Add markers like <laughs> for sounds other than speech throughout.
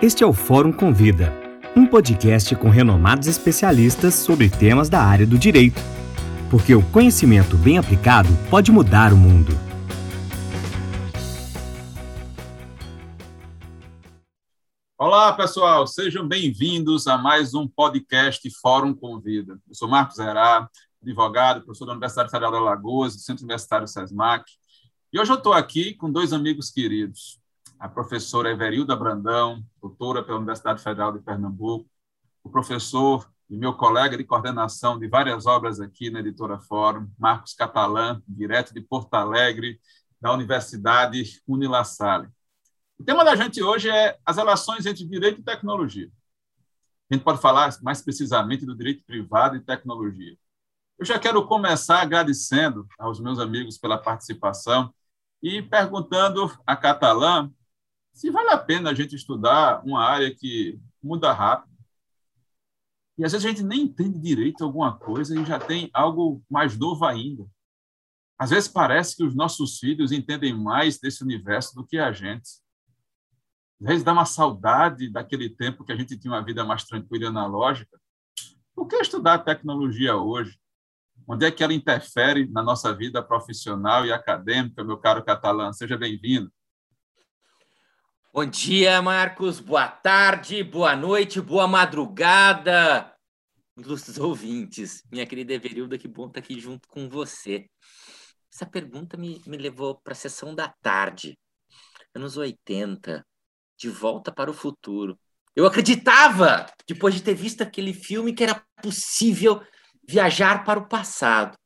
Este é o Fórum Convida, um podcast com renomados especialistas sobre temas da área do direito. Porque o conhecimento bem aplicado pode mudar o mundo. Olá, pessoal, sejam bem-vindos a mais um podcast Fórum Convida. Eu sou Marcos Herá, advogado, professor da Universidade Federal de Alagoas, do Centro Universitário SESMAC. E hoje eu estou aqui com dois amigos queridos, a professora Everilda Brandão, doutora pela Universidade Federal de Pernambuco, o professor e meu colega de coordenação de várias obras aqui na Editora Fórum, Marcos Catalã, direto de Porto Alegre, da Universidade Unila Salle. O tema da gente hoje é as relações entre direito e tecnologia. A gente pode falar mais precisamente do direito privado e tecnologia. Eu já quero começar agradecendo aos meus amigos pela participação e perguntando a Catalã se vale a pena a gente estudar uma área que muda rápido. E às vezes a gente nem entende direito alguma coisa e já tem algo mais novo ainda. Às vezes parece que os nossos filhos entendem mais desse universo do que a gente. Às vezes dá uma saudade daquele tempo que a gente tinha uma vida mais tranquila e analógica. Por que estudar tecnologia hoje? Onde é que ela interfere na nossa vida profissional e acadêmica, meu caro catalã? Seja bem-vindo. Bom dia, Marcos. Boa tarde, boa noite, boa madrugada, ilustres ouvintes. Minha querida Everilda, que bom estar aqui junto com você. Essa pergunta me, me levou para a sessão da tarde, anos 80, de volta para o futuro. Eu acreditava, depois de ter visto aquele filme, que era possível viajar para o passado.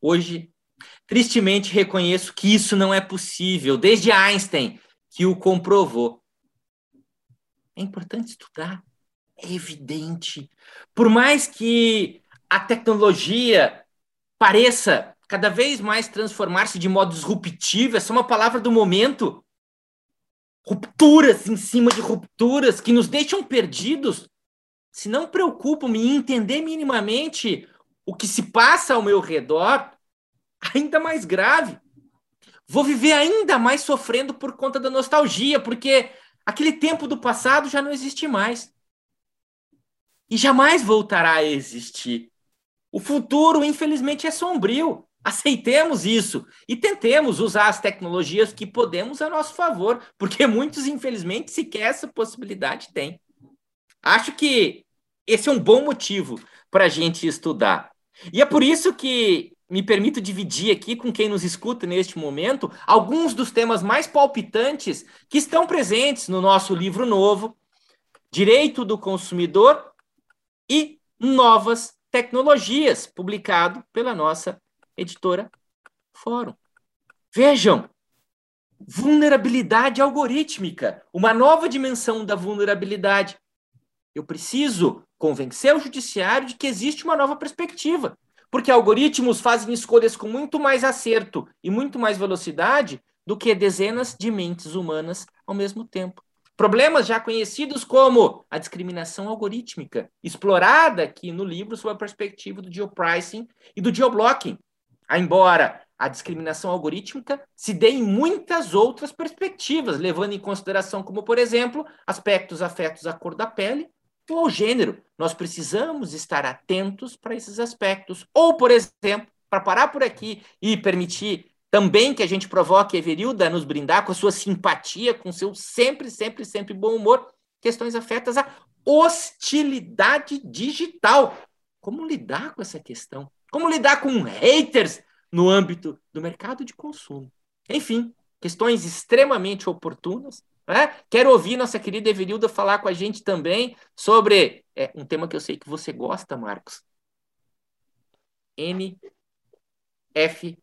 Hoje, tristemente, reconheço que isso não é possível. Desde Einstein, que o comprovou. É importante estudar, é evidente. Por mais que a tecnologia pareça cada vez mais transformar-se de modo disruptivo, é uma palavra do momento. Rupturas em cima de rupturas que nos deixam perdidos, se não preocupam em entender minimamente o que se passa ao meu redor, ainda mais grave vou viver ainda mais sofrendo por conta da nostalgia, porque aquele tempo do passado já não existe mais. E jamais voltará a existir. O futuro, infelizmente, é sombrio. Aceitemos isso e tentemos usar as tecnologias que podemos a nosso favor, porque muitos, infelizmente, sequer essa possibilidade têm. Acho que esse é um bom motivo para a gente estudar. E é por isso que me permito dividir aqui com quem nos escuta neste momento alguns dos temas mais palpitantes que estão presentes no nosso livro novo, Direito do Consumidor e Novas Tecnologias, publicado pela nossa editora Fórum. Vejam, vulnerabilidade algorítmica, uma nova dimensão da vulnerabilidade. Eu preciso convencer o judiciário de que existe uma nova perspectiva porque algoritmos fazem escolhas com muito mais acerto e muito mais velocidade do que dezenas de mentes humanas ao mesmo tempo. Problemas já conhecidos como a discriminação algorítmica, explorada aqui no livro sob a perspectiva do geopricing e do geoblocking. Embora a discriminação algorítmica se dê em muitas outras perspectivas, levando em consideração, como, por exemplo, aspectos afetos à cor da pele ao gênero. Nós precisamos estar atentos para esses aspectos. Ou, por exemplo, para parar por aqui e permitir também que a gente provoque Everilda a nos brindar com a sua simpatia, com seu sempre, sempre, sempre bom humor, questões afetas à hostilidade digital. Como lidar com essa questão? Como lidar com haters no âmbito do mercado de consumo? Enfim, questões extremamente oportunas né? Quero ouvir nossa querida Everilda falar com a gente também sobre é, um tema que eu sei que você gosta, Marcos. NFT.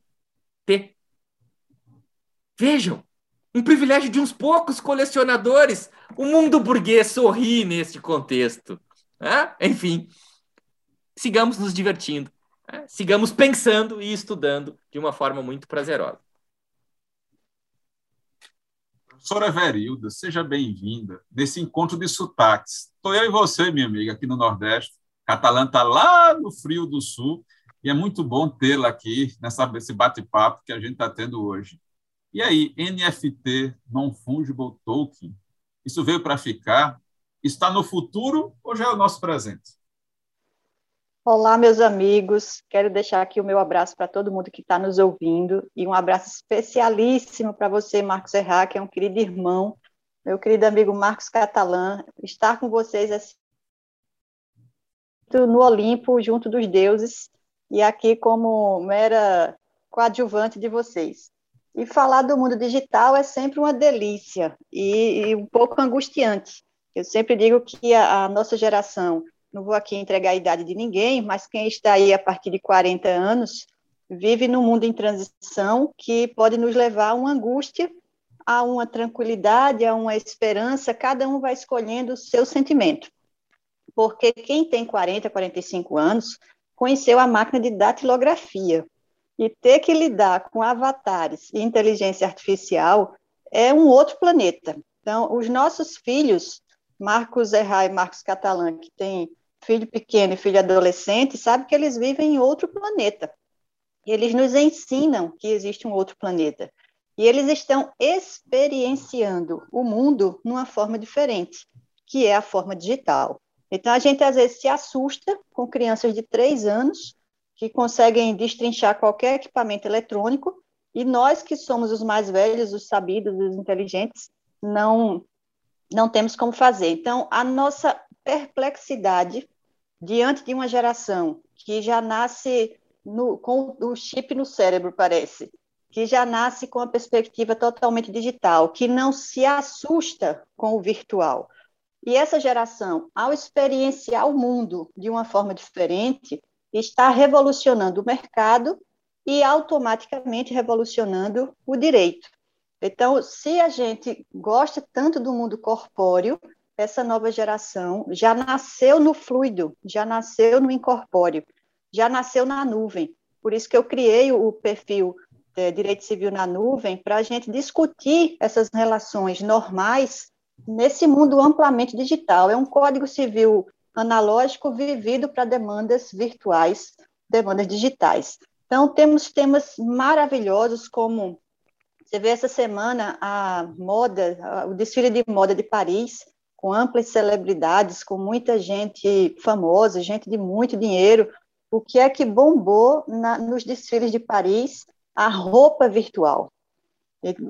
Vejam, um privilégio de uns poucos colecionadores. O mundo burguês sorri neste contexto. Né? Enfim, sigamos nos divertindo, né? sigamos pensando e estudando de uma forma muito prazerosa. Professora Verilda, seja bem-vinda nesse encontro de sotaques. Estou eu e você, minha amiga, aqui no Nordeste. Catalã está lá no frio do Sul e é muito bom tê-la aqui nessa, nesse bate-papo que a gente está tendo hoje. E aí, NFT, Non-Fungible Token, Isso veio para ficar? Está no futuro ou já é o nosso presente? Olá, meus amigos. Quero deixar aqui o meu abraço para todo mundo que está nos ouvindo e um abraço especialíssimo para você, Marcos Erra, que é um querido irmão, meu querido amigo Marcos Catalã. Estar com vocês é no Olimpo, junto dos deuses, e aqui como mera coadjuvante de vocês. E falar do mundo digital é sempre uma delícia e, e um pouco angustiante. Eu sempre digo que a, a, nossa geração, não vou aqui entregar a idade de ninguém, mas quem está aí a partir de 40 anos, vive num mundo em transição que pode nos levar a uma angústia, a uma tranquilidade, a uma esperança, cada um vai escolhendo o seu sentimento. Porque quem tem 40, 45 anos conheceu a máquina de datilografia, e ter que lidar com avatares e inteligência artificial é um outro planeta. Então, os nossos filhos, Marcos Erra e Marcos Catalã, que tem filho pequeno e filho adolescente, sabe que eles vivem em outro planeta. Eles nos ensinam que existe um outro planeta. E eles estão experienciando o mundo numa forma diferente, que é a forma digital. Então, a gente às vezes se assusta com crianças de três anos que conseguem destrinchar qualquer equipamento eletrônico, e nós que somos os mais velhos, os sabidos, os inteligentes, não, não temos como fazer. Então, a nossa perplexidade diante de uma geração que já nasce no, com o chip no cérebro, parece, que já nasce com a perspectiva totalmente digital, que não se assusta com o virtual. E essa geração, ao experienciar o mundo de uma forma diferente, está revolucionando o mercado e automaticamente revolucionando o direito. Então, se a gente gosta tanto do mundo corpóreo, essa nova geração já nasceu no fluido, já nasceu no incorpóreo, já nasceu na nuvem. Por isso que eu criei o perfil é, Direito Civil na Nuvem, para a gente discutir essas relações normais nesse mundo amplamente digital. É um código civil analógico vivido para demandas virtuais, demandas digitais. Então, temos temas maravilhosos como você vê essa semana a moda, o desfile de moda de Paris, com amplas celebridades, com muita gente famosa, gente de muito dinheiro. O que é que bombou na, nos desfiles de Paris? A roupa virtual.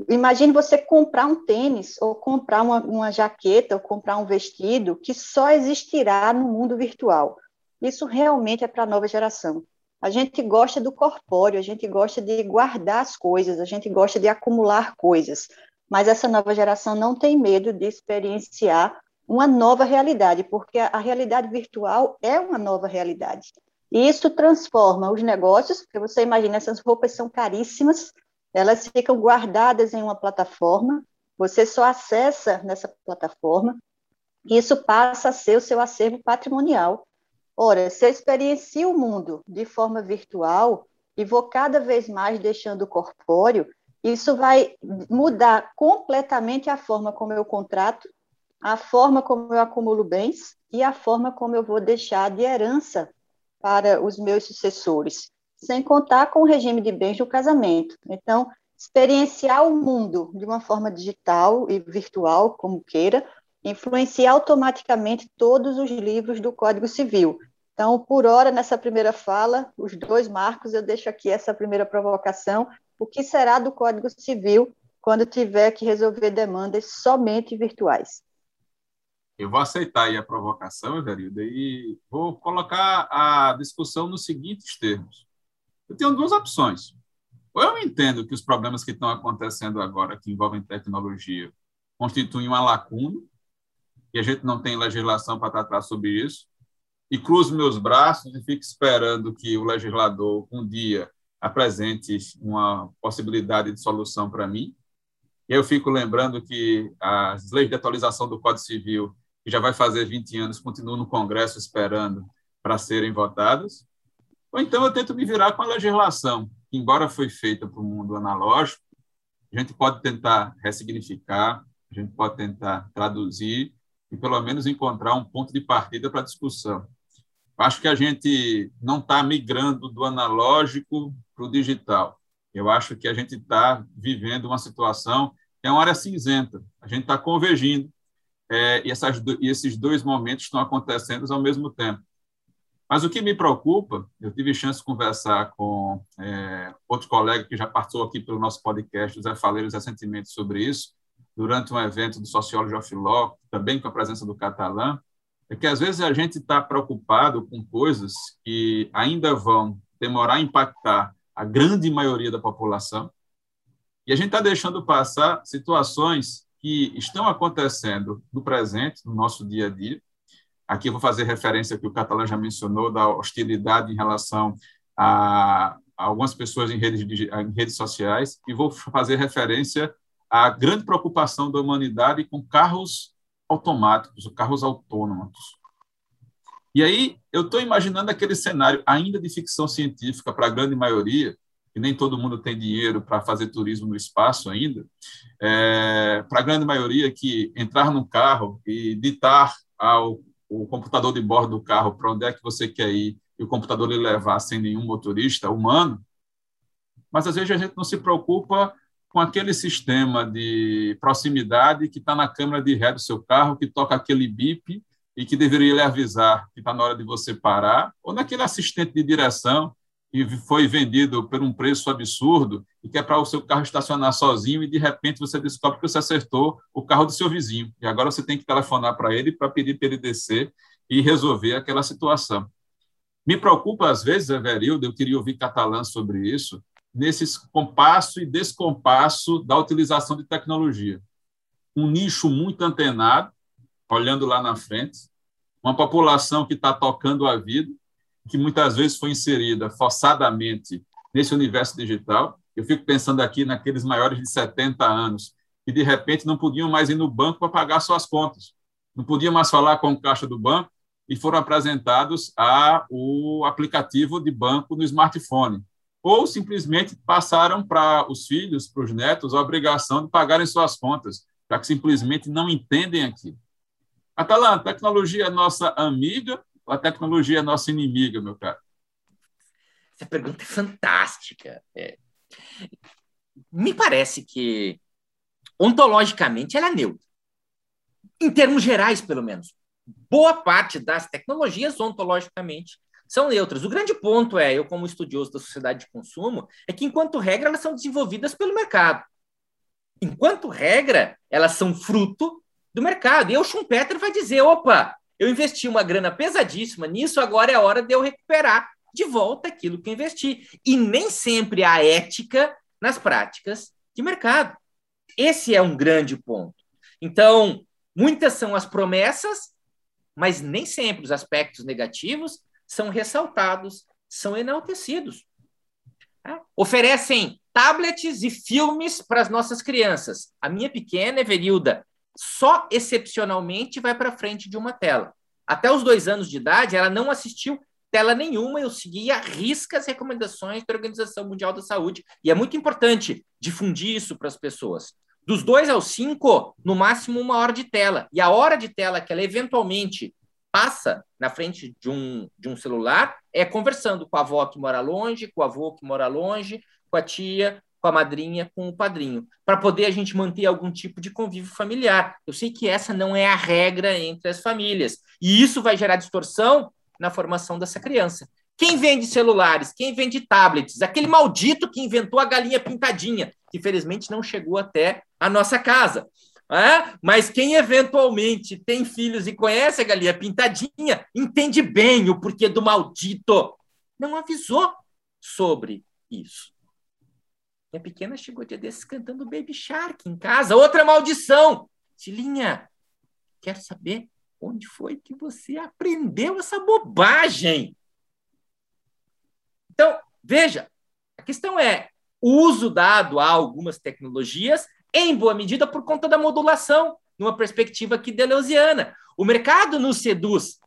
Imagine você comprar um tênis, ou comprar uma, uma jaqueta, ou comprar um vestido que só existirá no mundo virtual. Isso realmente é para a nova geração. A gente gosta do corpóreo, a gente gosta de guardar as coisas, a gente gosta de acumular coisas. Mas essa nova geração não tem medo de experienciar uma nova realidade, porque a, realidade virtual é uma nova realidade. E isso transforma os negócios, porque você imagina, essas roupas são caríssimas, elas ficam guardadas em uma plataforma, você só acessa nessa plataforma, e isso passa a ser o seu acervo patrimonial. Ora, se eu experiencio o mundo de forma virtual e vou cada vez mais deixando o corpóreo, isso vai mudar completamente a forma como eu contrato, a forma como eu acumulo bens e a forma como eu vou deixar de herança para os meus sucessores sem contar com o regime de bens do casamento. Então, experienciar o mundo de uma forma digital e virtual, como queira, influencia automaticamente todos os livros do Código Civil. Então, por hora, nessa primeira fala, os dois marcos, eu deixo aqui essa primeira provocação. O que será do Código Civil quando tiver que resolver demandas somente virtuais? Eu vou aceitar a provocação, Everilda, e vou colocar a discussão nos seguintes termos eu tenho duas opções. Ou eu entendo que os problemas que estão acontecendo agora, que envolvem tecnologia, constituem uma lacuna, e a gente não tem legislação para tratar sobre isso, e cruzo meus braços e fico esperando que o legislador um dia apresente uma possibilidade de solução para mim. Eu fico lembrando que as leis de atualização do Código Civil, que já vai fazer 20 anos, continuam no Congresso esperando para serem votadas. Ou então eu tento me virar com a legislação, que, embora foi feita para o mundo analógico, a gente pode tentar ressignificar, a gente pode tentar traduzir e, pelo menos, encontrar um ponto de partida para a discussão. Acho que a gente não está migrando do analógico para o digital. Eu acho que a gente está vivendo uma situação que é uma área cinzenta. A gente está convergindo. é, e, essas, e esses dois momentos estão acontecendo ao mesmo tempo. Mas o que me preocupa, eu tive chance de conversar com é, outro colega que já passou aqui pelo nosso podcast, o Zé Faleiros, recentemente sobre isso, durante um evento do sociólogo Locke, também com a presença do Catalã, é que às vezes a gente está preocupado com coisas que ainda vão demorar a impactar a grande maioria da população, e a gente está deixando passar situações que estão acontecendo no presente, no nosso dia a dia. Aqui eu vou fazer referência que o Catalã já mencionou, da hostilidade em relação a algumas pessoas em redes, em redes sociais, e vou fazer referência à grande preocupação da humanidade com carros automáticos, carros autônomos. E aí eu estou imaginando aquele cenário ainda de ficção científica para a grande maioria, e nem todo mundo tem dinheiro para fazer turismo no espaço ainda, é, para a grande maioria que entrar num carro e ditar ao o computador de bordo do carro para onde é que você quer ir e o computador lhe levar sem nenhum motorista humano, mas às vezes a gente não se preocupa com aquele sistema de proximidade que está na câmera de ré do seu carro, que toca aquele bip e que deveria lhe avisar que está na hora de você parar, ou naquele assistente de direção que foi vendido por um preço absurdo e que é para o seu carro estacionar sozinho e de repente você descobre que você acertou o carro do seu vizinho e agora você tem que telefonar para ele para pedir para ele descer e resolver aquela situação. Me preocupa às vezes, Everildo, eu queria ouvir catalã sobre isso, nesse compasso e descompasso da utilização de tecnologia. Um nicho muito antenado, olhando lá na frente, uma população que está tocando a vida, que muitas vezes foi inserida forçadamente nesse universo digital. Eu fico pensando aqui naqueles maiores de 70 anos, que de repente não podiam mais ir no banco para pagar suas contas, não podiam mais falar com o caixa do banco e foram apresentados a o aplicativo de banco no smartphone. Ou simplesmente passaram para os filhos, para os netos, a obrigação de pagarem suas contas, já que simplesmente não entendem aquilo. Atalanta, a tecnologia é nossa amiga ou a tecnologia é nossa inimiga, meu caro? Essa pergunta é fantástica. É. Me parece que, ontologicamente, ela é neutra. Em termos gerais, pelo menos. Boa parte das tecnologias, ontologicamente, são neutras. O grande ponto é, eu como estudioso da sociedade de consumo, é que, enquanto regra, elas são desenvolvidas pelo mercado. Enquanto regra, elas são fruto do mercado. E o Schumpeter vai dizer, opa, eu investi uma grana pesadíssima nisso, agora é a hora de eu recuperar de volta aquilo que eu investi. E nem sempre há ética nas práticas de mercado. Esse é um grande ponto. Então, muitas são as promessas, mas nem sempre os aspectos negativos são ressaltados, são enaltecidos. É? Oferecem tablets e filmes para as nossas crianças. A minha pequena Everilda só excepcionalmente vai para frente de uma tela. Até os dois anos de idade, ela não assistiu tela nenhuma, eu seguia risca as recomendações da Organização Mundial da Saúde. E é muito importante difundir isso para as pessoas. Dos dois aos cinco, no máximo uma hora de tela. E a hora de tela que ela eventualmente passa na frente de um, de um celular é conversando com a avó que mora longe, com o avô que mora longe, com a tia, com a madrinha, com o padrinho, para poder a gente manter algum tipo de convívio familiar. Eu sei que essa não é a regra entre as famílias, e isso vai gerar distorção na formação dessa criança. Quem vende celulares, quem vende tablets, aquele maldito que inventou a galinha pintadinha, que felizmente não chegou até a nossa casa. É? Mas quem eventualmente tem filhos e conhece a galinha pintadinha, entende bem o porquê do maldito. Não avisou sobre isso. Minha pequena chegou dia desses cantando Baby Shark em casa. Outra maldição. Tilinha, quero saber onde foi que você aprendeu essa bobagem? Então, veja, a questão é o uso dado a algumas tecnologias, em boa medida, por conta da modulação, numa perspectiva aqui deleuziana. O mercado nos seduz,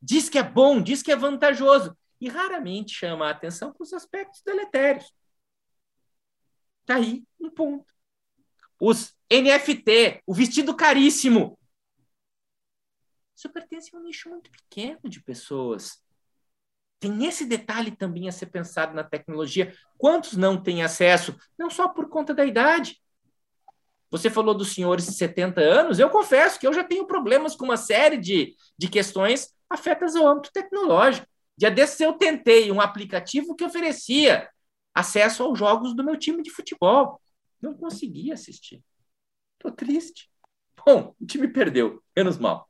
diz que é bom, diz que é vantajoso, e raramente chama a atenção para os aspectos deletérios. Tá aí um ponto. Os NFT, o vestido caríssimo. Isso pertence a um nicho muito pequeno de pessoas. Tem esse detalhe também a ser pensado na tecnologia. Quantos não têm acesso? Não só por conta da idade. Você falou dos senhores de 70 anos, eu confesso que eu já tenho problemas com uma série de, de questões afetas ao âmbito tecnológico. Dia desses eu tentei um aplicativo que oferecia acesso aos jogos do meu time de futebol. Não consegui assistir. Estou triste. Bom, o time perdeu, menos mal.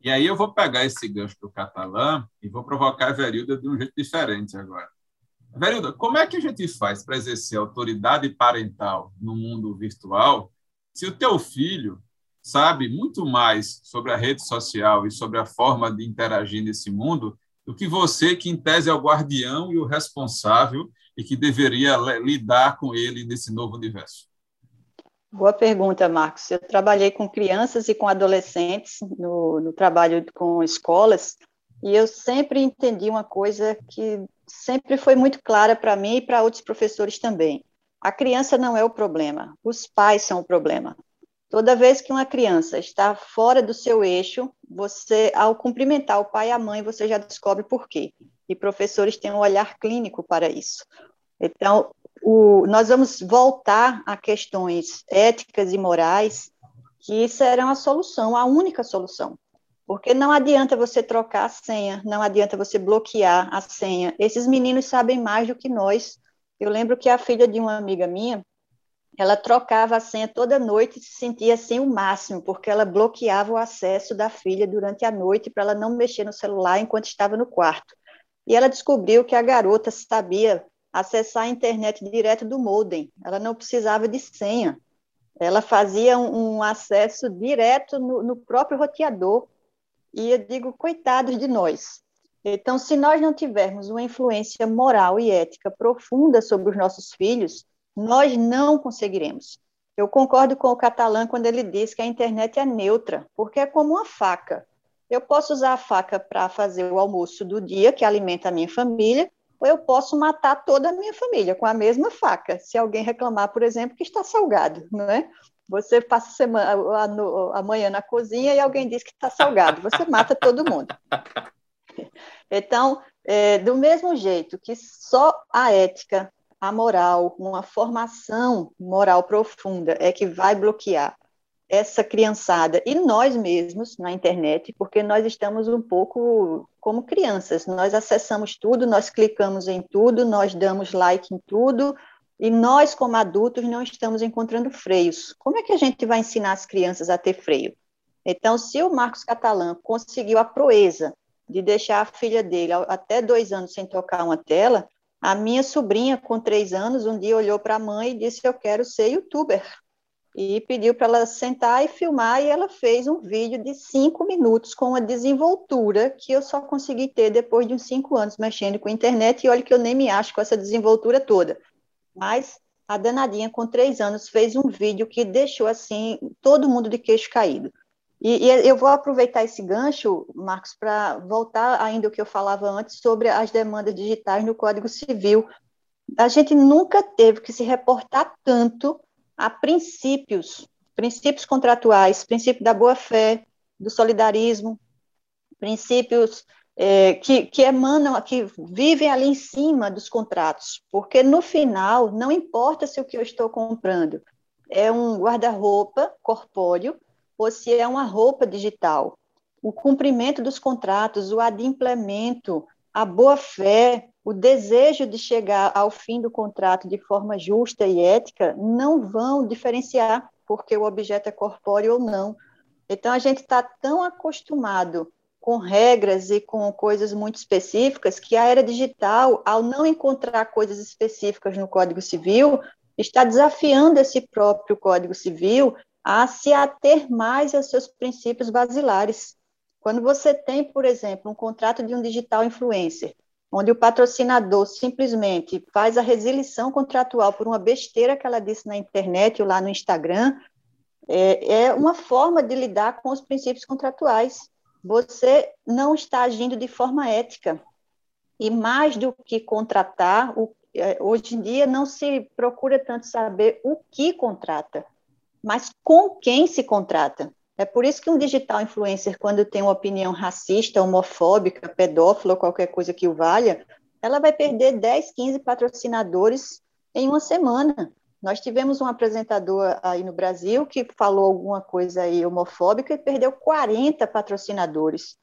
E aí eu vou pegar esse gancho do catalã e vou provocar a Verilda de um jeito diferente agora. Verilda, como é que a gente faz para exercer autoridade parental no mundo virtual se o teu filho sabe muito mais sobre a rede social e sobre a forma de interagir nesse mundo do que você, que em tese é o guardião e o responsável e que deveria lidar com ele nesse novo universo? Boa pergunta, Marcos. Eu trabalhei com crianças e com adolescentes no, no trabalho com escolas e eu sempre entendi uma coisa que sempre foi muito clara para mim e para outros professores também. A criança não é o problema, os pais são o problema. Toda vez que uma criança está fora do seu eixo, você, ao cumprimentar o pai e a mãe, você já descobre por quê. E professores têm um olhar clínico para isso. Então, o, nós vamos voltar a questões éticas e morais que serão a solução, a única solução. Porque não adianta você trocar a senha, não adianta você bloquear a senha. Esses meninos sabem mais do que nós. Eu lembro que a filha de uma amiga minha, ela trocava a senha toda noite e se sentia assim o máximo, porque ela bloqueava o acesso da filha durante a noite para ela não mexer no celular enquanto estava no quarto. E ela descobriu que a garota sabia acessar a internet direto do modem. Ela não precisava de senha. Ela fazia um, um acesso direto no, no próprio roteador. E eu digo, coitados de nós. Então, se nós não tivermos uma influência moral e ética profunda sobre os nossos filhos, nós não conseguiremos. Eu concordo com o catalã quando ele diz que a internet é neutra, porque é como uma faca. Eu posso usar a faca para fazer o almoço do dia, que alimenta a minha família, ou eu posso matar toda a minha família com a mesma faca, se alguém reclamar, por exemplo, que está salgado, não é? Você passa semana, a, a manhã na cozinha e alguém diz que está salgado, você mata todo mundo. <laughs> Então, é, do mesmo jeito que só a ética, a moral, uma formação moral profunda é que vai bloquear essa criançada e nós mesmos na internet, porque nós estamos um pouco como crianças, nós acessamos tudo, nós clicamos em tudo, nós damos like em tudo, e nós, como adultos, não estamos encontrando freios. Como é que a gente vai ensinar as crianças a ter freio? Então, se o Marcos Catalã conseguiu a proeza de deixar a filha dele até dois anos sem tocar uma tela, a minha sobrinha, com três anos, um dia olhou para a mãe e disse: Eu quero ser youtuber e pediu para ela sentar e filmar, e ela fez um vídeo de cinco minutos com uma desenvoltura que eu só consegui ter depois de uns cinco anos mexendo com a internet, e olha que eu nem me acho com essa desenvoltura toda. Mas a danadinha, com três anos, fez um vídeo que deixou, assim, todo mundo de queixo caído. E, e eu vou aproveitar esse gancho, Marcos, para voltar ainda o que eu falava antes sobre as demandas digitais no Código Civil. A gente nunca teve que se reportar tanto a princípios, princípios contratuais, princípio da boa-fé, do solidarismo, princípios é, que, que emanam, que vivem ali em cima dos contratos, porque no final não importa se o que eu estou comprando é um guarda-roupa corpóreo ou se é uma roupa digital. O cumprimento dos contratos, o adimplemento, a boa-fé, o desejo de chegar ao fim do contrato de forma justa e ética não vão diferenciar porque o objeto é corpóreo ou não. Então, a gente está tão acostumado com regras e com coisas muito específicas que a era digital, ao não encontrar coisas específicas no Código Civil, está desafiando esse próprio Código Civil a se ater mais aos seus princípios basilares. Quando você tem, por exemplo, um contrato de um digital influencer, onde o patrocinador simplesmente faz a resilição contratual por uma besteira que ela disse na internet ou lá no Instagram, é, é uma forma de lidar com os princípios contratuais. Você não está agindo de forma ética. E mais do que contratar, é, hoje em dia não se procura tanto saber o que contrata, mas com quem se contrata. É por isso que um digital influencer, quando tem uma opinião racista, homofóbica, pedófila qualquer coisa que o valha, ela vai perder 10, 15 patrocinadores em uma semana. Nós tivemos um apresentador aí no Brasil que falou alguma coisa aí homofóbica e perdeu 40 patrocinadores.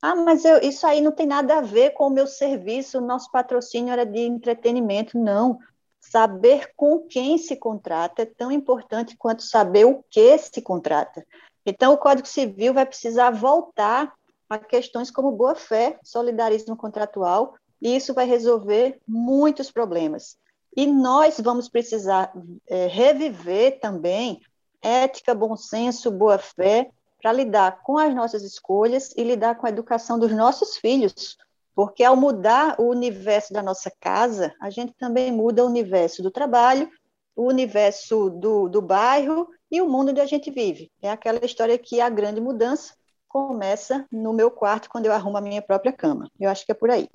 Ah, mas eu, isso aí não tem nada a ver com o meu serviço, o nosso patrocínio era de entretenimento. Não. Saber com quem se contrata é tão importante quanto saber o que se contrata. Então, o Código Civil vai precisar voltar a questões como boa-fé, solidarismo contratual, e isso vai resolver muitos problemas. E nós vamos precisar é, reviver também ética, bom senso, boa-fé, para lidar com as nossas escolhas e lidar com a educação dos nossos filhos, porque ao mudar o universo da nossa casa, a gente também muda o universo do trabalho, o universo do, do bairro e o mundo onde a gente vive. É aquela história que a grande mudança começa no meu quarto quando eu arrumo a minha própria cama. Eu acho que é por aí.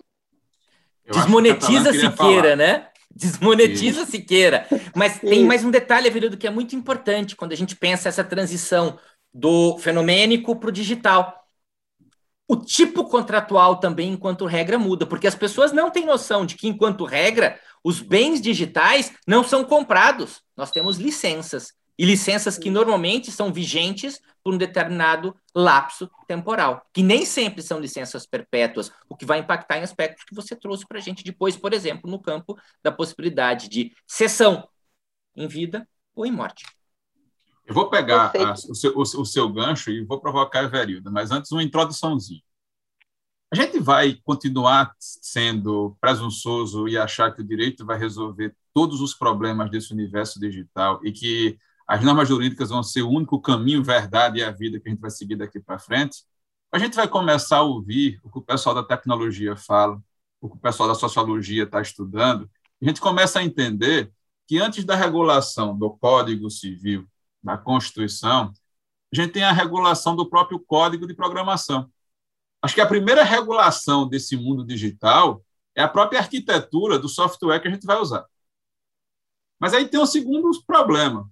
Desmonetiza Siqueira, né? <laughs> Desmonetiza Isso. Siqueira. Mas tem mais um detalhe, Avelino, que é muito importante quando a gente pensa essa transição do fenomênico para o digital. O tipo contratual também, enquanto regra, muda, porque as pessoas não têm noção de que, enquanto regra, os bens digitais não são comprados. Nós temos licenças. E licenças que normalmente são vigentes por um determinado lapso temporal, que nem sempre são licenças perpétuas, o que vai impactar em aspectos que você trouxe para a gente depois, por exemplo, no campo da possibilidade de cessão em vida ou em morte. Eu vou pegar a, o, seu, o, o, seu, gancho e vou provocar a Verilda, mas antes uma introduçãozinha. A gente vai continuar sendo presunçoso e achar que o direito vai resolver todos os problemas desse universo digital e que as normas jurídicas vão ser o único caminho, verdade e a vida que a gente vai seguir daqui para frente. A gente vai começar a ouvir o que o pessoal da tecnologia fala, o que o pessoal da sociologia está estudando. A gente começa a entender que antes da regulação do Código Civil da Constituição, a gente tem a regulação do próprio código de programação. Acho que a primeira regulação desse mundo digital é a própria arquitetura do software que a gente vai usar. Mas aí tem um segundo problema.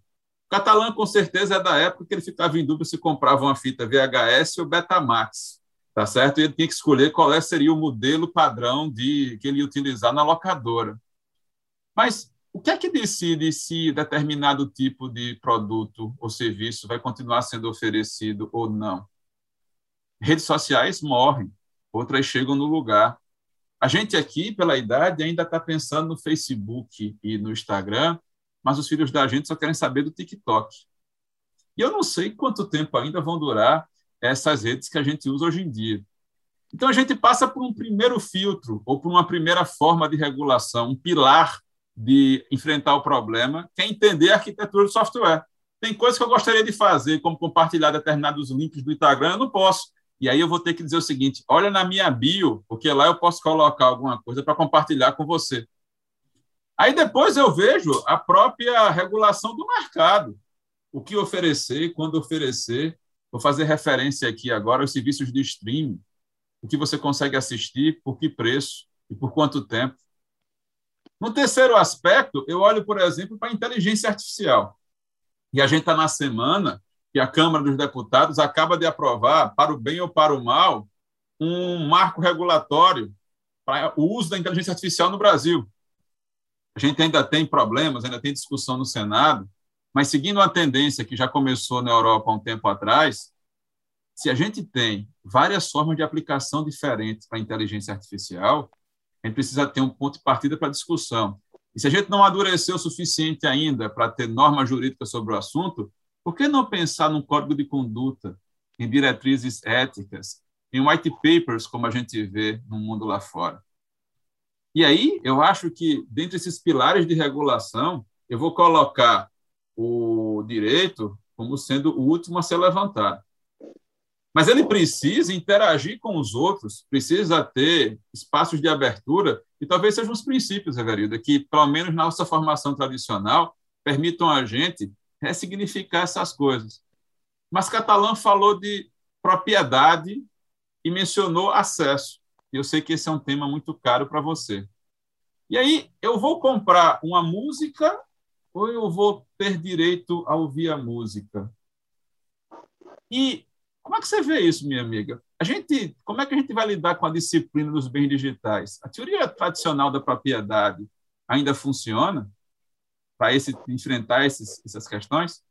Catalã, com certeza, é da época que ele ficava em dúvida se comprava uma fita VHS ou Betamax, tá certo? E ele tinha que escolher qual é, seria o modelo padrão de que ele ia utilizar na locadora. Mas o que é que decide se determinado tipo de produto ou serviço vai continuar sendo oferecido ou não? Redes sociais morrem, outras chegam no lugar. A gente aqui, pela idade, ainda está pensando no Facebook e no Instagram, mas os filhos da gente só querem saber do TikTok. E eu não sei quanto tempo ainda vão durar essas redes que a gente usa hoje em dia. Então, a gente passa por um primeiro filtro, ou por uma primeira forma de regulação, um pilar de enfrentar o problema, que é entender a arquitetura do software. Tem coisas que eu gostaria de fazer, como compartilhar determinados links do Instagram, eu não posso. E aí eu vou ter que dizer o seguinte: olha na minha bio, porque lá eu posso colocar alguma coisa para compartilhar com você. Aí depois eu vejo a própria regulação do mercado. O que oferecer, quando oferecer. Vou fazer referência aqui agora aos serviços de streaming. O que você consegue assistir, por que preço e por quanto tempo. No terceiro aspecto, eu olho, por exemplo, para a inteligência artificial. E a gente está na semana que a Câmara dos Deputados acaba de aprovar, para o bem ou para o mal, um marco regulatório para o uso da inteligência artificial no Brasil. A gente ainda tem problemas, ainda tem discussão no Senado, mas seguindo uma tendência que já começou na Europa há um tempo atrás, se a gente tem várias formas de aplicação diferentes para a inteligência artificial, a gente precisa ter um ponto de partida para a discussão. E se a gente não amadureceu o suficiente ainda para ter norma jurídica sobre o assunto, por que não pensar num código de conduta, em diretrizes éticas, em white papers, como a gente vê no mundo lá fora? E aí, eu acho que, dentre esses pilares de regulação, eu vou colocar o direito como sendo o último a ser levantado. Mas ele precisa interagir com os outros, precisa ter espaços de abertura, e talvez sejam os princípios, Everilda, que, pelo menos na nossa formação tradicional, permitam a gente ressignificar essas coisas. Mas Catalã falou de propriedade e mencionou acesso. Eu sei que esse é um tema muito caro para você. E aí, eu vou comprar uma música ou eu vou ter direito a ouvir a música? E como é que você vê isso, minha amiga? A gente, como é que a gente vai lidar com a disciplina dos bens digitais? A teoria tradicional da propriedade ainda funciona? para esse, enfrentar esses, essas questões?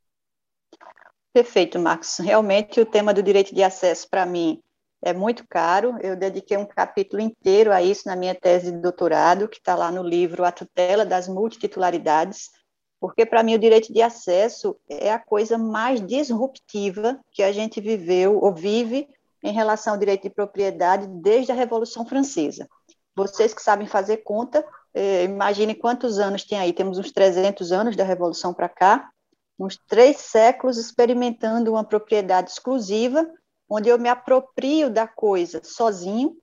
Perfeito, Marcos. Realmente o tema do direito de acesso, para mim, é muito caro. Eu dediquei um capítulo inteiro a isso na minha tese de doutorado, que está lá no livro A Tutela das Multititularidades, porque para mim o direito de acesso é a coisa mais disruptiva que a gente viveu ou vive em relação ao direito de propriedade desde a Revolução Francesa. Vocês que sabem fazer conta, eh, imagine quantos anos tem aí, temos uns 300 anos da Revolução para cá, uns três séculos experimentando uma propriedade exclusiva onde eu me aproprio da coisa sozinho,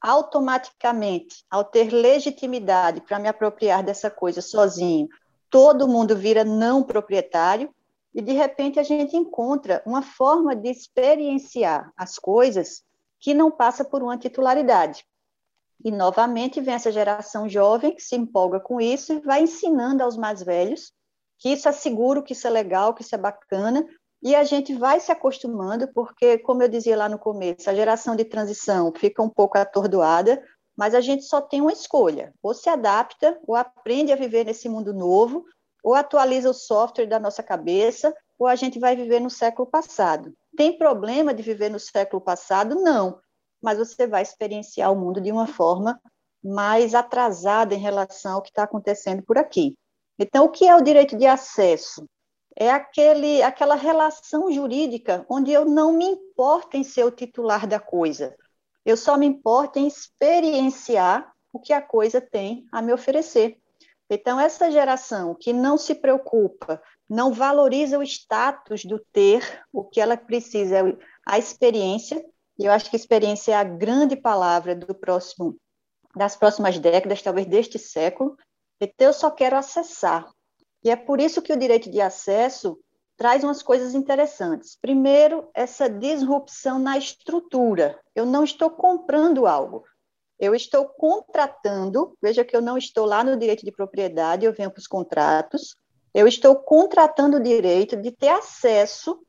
automaticamente, ao ter legitimidade para me apropriar dessa coisa sozinho, todo mundo vira não proprietário e de repente a gente encontra uma forma de experienciar as coisas que não passa por uma titularidade. E novamente vem essa geração jovem que se empolga com isso e vai ensinando aos mais velhos que isso é seguro, que isso é legal, que isso é bacana, e a gente vai se acostumando, porque, como eu dizia lá no começo, a geração de transição fica um pouco atordoada, mas a gente só tem uma escolha: ou se adapta, ou aprende a viver nesse mundo novo, ou atualiza o software da nossa cabeça, ou a gente vai viver no século passado. Tem problema de viver no século passado? Não, mas você vai experienciar o mundo de uma forma mais atrasada em relação ao que está acontecendo por aqui. Então, o que é o direito de acesso? É aquele, aquela relação jurídica onde eu não me importo em ser o titular da coisa, eu só me importo em experienciar o que a coisa tem a me oferecer. Então, essa geração que não se preocupa, não valoriza o status do ter, o que ela precisa é a experiência, e eu acho que experiência é a grande palavra do próximo, das próximas décadas, talvez deste século. Então, eu só quero acessar, e é por isso que o direito de acesso traz umas coisas interessantes. Primeiro, essa disrupção na estrutura. Eu não estou comprando algo, eu estou contratando. Veja que eu não estou lá no direito de propriedade, eu venho para os contratos. Eu estou contratando o direito de ter acesso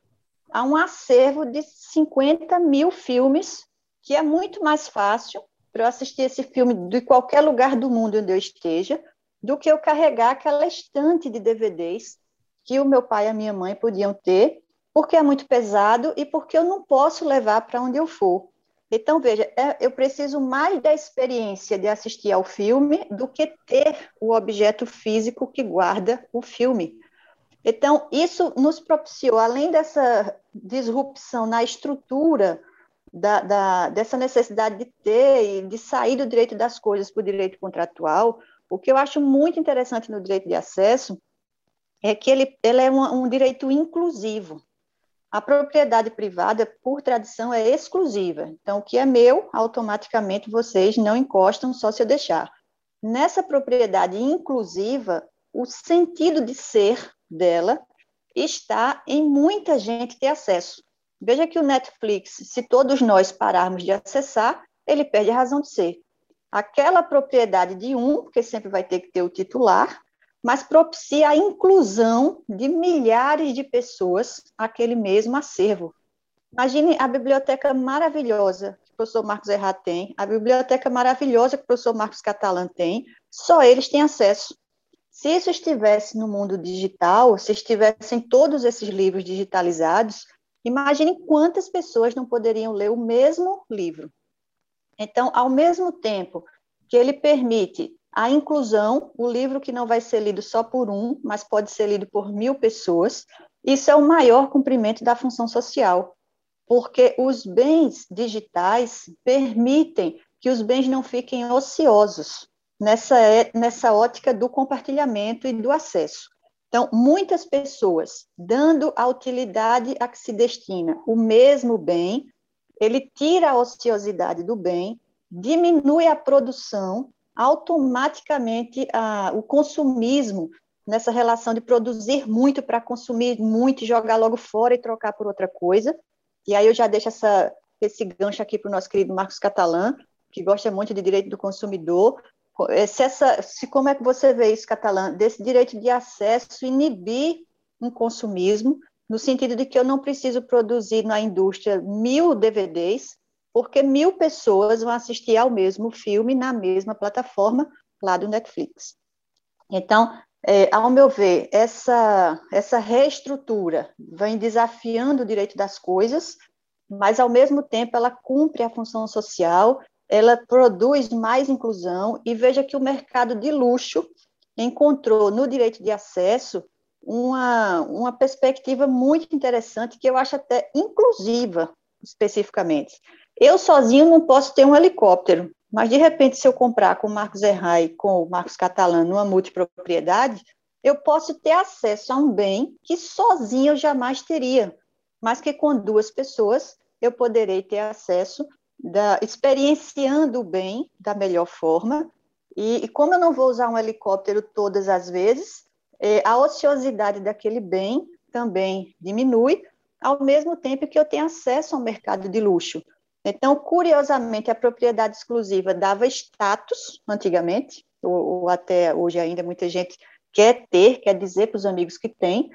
a um acervo de 50 mil filmes, que é muito mais fácil para eu assistir esse filme de qualquer lugar do mundo onde eu esteja, do que eu carregar aquela estante de DVDs que o meu pai e a minha mãe podiam ter, porque é muito pesado e porque eu não posso levar para onde eu for. Então, veja, é, eu preciso mais da experiência de assistir ao filme do que ter o objeto físico que guarda o filme. Então, isso nos propiciou, além dessa disrupção na estrutura, da, da, dessa necessidade de ter e de sair do direito das coisas para o direito contratual, o que eu acho muito interessante no direito de acesso é que ele, ele é um, um direito inclusivo. A propriedade privada, por tradição, é exclusiva. Então, o que é meu, automaticamente vocês não encostam só se eu deixar. Nessa propriedade inclusiva, o sentido de ser dela está em muita gente ter acesso. Veja que o Netflix, se todos nós pararmos de acessar, ele perde a razão de ser aquela propriedade de um, porque sempre vai ter que ter o titular, mas propicia a inclusão de milhares de pessoas naquele mesmo acervo. Imagine a biblioteca maravilhosa que o professor Marcos Erra tem, a biblioteca maravilhosa que o professor Marcos Catalan tem, só eles têm acesso. Se isso estivesse no mundo digital, se estivessem todos esses livros digitalizados, imagine quantas pessoas não poderiam ler o mesmo livro. Então, ao mesmo tempo que ele permite a inclusão, o livro que não vai ser lido só por um, mas pode ser lido por mil pessoas, isso é o maior cumprimento da função social, porque os bens digitais permitem que os bens não fiquem ociosos nessa, nessa ótica do compartilhamento e do acesso. Então, muitas pessoas dando a utilidade a que se destina o mesmo bem, ele tira a ociosidade do bem, diminui a produção, automaticamente a, o consumismo nessa relação de produzir muito para consumir muito e jogar logo fora e trocar por outra coisa. E aí eu já deixo essa, esse gancho aqui para o nosso querido Marcos Catalã, que gosta muito de direito do consumidor. Se, essa, se como é que você vê isso, Catalã, desse direito de acesso inibir um consumismo, no sentido de que eu não preciso produzir na indústria mil DVDs, porque mil pessoas vão assistir ao mesmo filme na mesma plataforma lá do Netflix. Então, É, ao meu ver, essa, essa reestrutura vem desafiando o direito das coisas, mas, ao mesmo tempo, ela cumpre a função social, ela produz mais inclusão, e veja que o mercado de luxo encontrou no direito de acesso uma, uma perspectiva muito interessante, que eu acho até inclusiva, especificamente. Eu sozinho não posso ter um helicóptero, mas de repente, se eu comprar com o Marcos Errai com o Marcos Catalã numa multipropriedade, eu posso ter acesso a um bem que sozinho eu jamais teria, mas que com duas pessoas eu poderei ter acesso, da, experienciando o bem da melhor forma. E, e como eu não vou usar um helicóptero todas as vezes, é, a ociosidade daquele bem também diminui, ao mesmo tempo que eu tenho acesso ao mercado de luxo. Então, curiosamente, a propriedade exclusiva dava status antigamente, ou, ou até hoje ainda muita gente quer ter, quer dizer para os amigos que tem,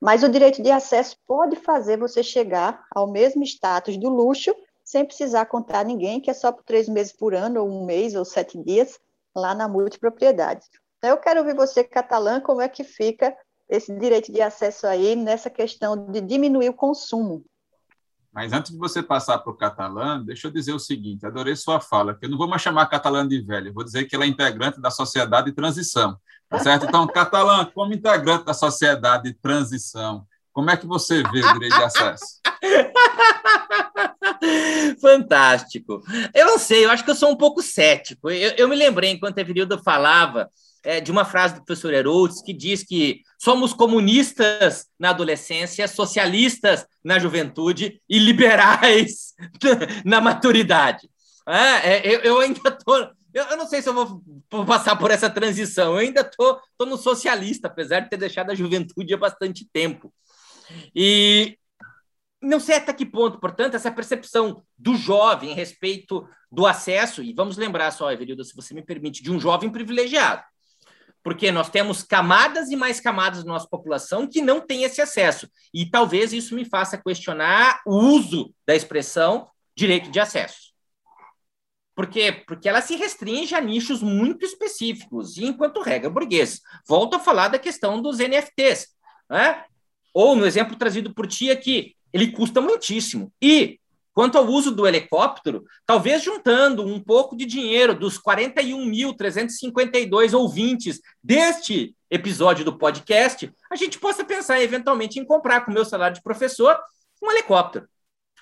mas o direito de acesso pode fazer você chegar ao mesmo status do luxo sem precisar contar ninguém, que é só por três meses por ano, ou um mês, ou sete dias, lá na multipropriedade. Então, eu quero ouvir você, Catalã, como é que fica esse direito de acesso aí nessa questão de diminuir o consumo mas antes de você passar para o catalã, deixa eu dizer o seguinte: adorei sua fala, que eu não vou mais chamar catalã de velho, vou dizer que ela é integrante da sociedade de transição. Tá certo? Então, catalã, como integrante da sociedade de transição, como é que você vê o direito de acesso? <laughs> Fantástico. Eu não sei, eu acho que eu sou um pouco cético. Eu, eu me lembrei, enquanto a Evildo falava, é, de uma frase do professor Herodes que diz que somos comunistas na adolescência, socialistas na juventude e liberais <laughs> na maturidade. É, é, eu, eu, ainda estou. Eu, eu, não sei se eu vou, passar por essa transição. Eu ainda estou no socialista, apesar de ter deixado a juventude há bastante tempo. E não sei até que ponto, portanto, essa percepção do jovem a respeito do acesso, e vamos lembrar só, Evelilda, se você me permite, de um jovem privilegiado porque nós temos camadas e mais camadas da nossa população que não têm esse acesso. E talvez isso me faça questionar o uso da expressão direito de acesso. Por quê? Porque ela se restringe a nichos muito específicos, e enquanto regra burguês. Volto a falar da questão dos NFTs. Né? Ou no exemplo trazido por ti aqui, ele custa muitíssimo. E Quanto ao uso do helicóptero, talvez juntando um pouco de dinheiro dos 41.352 ouvintes deste episódio do podcast, a gente possa pensar eventualmente em comprar com o meu salário de professor um helicóptero.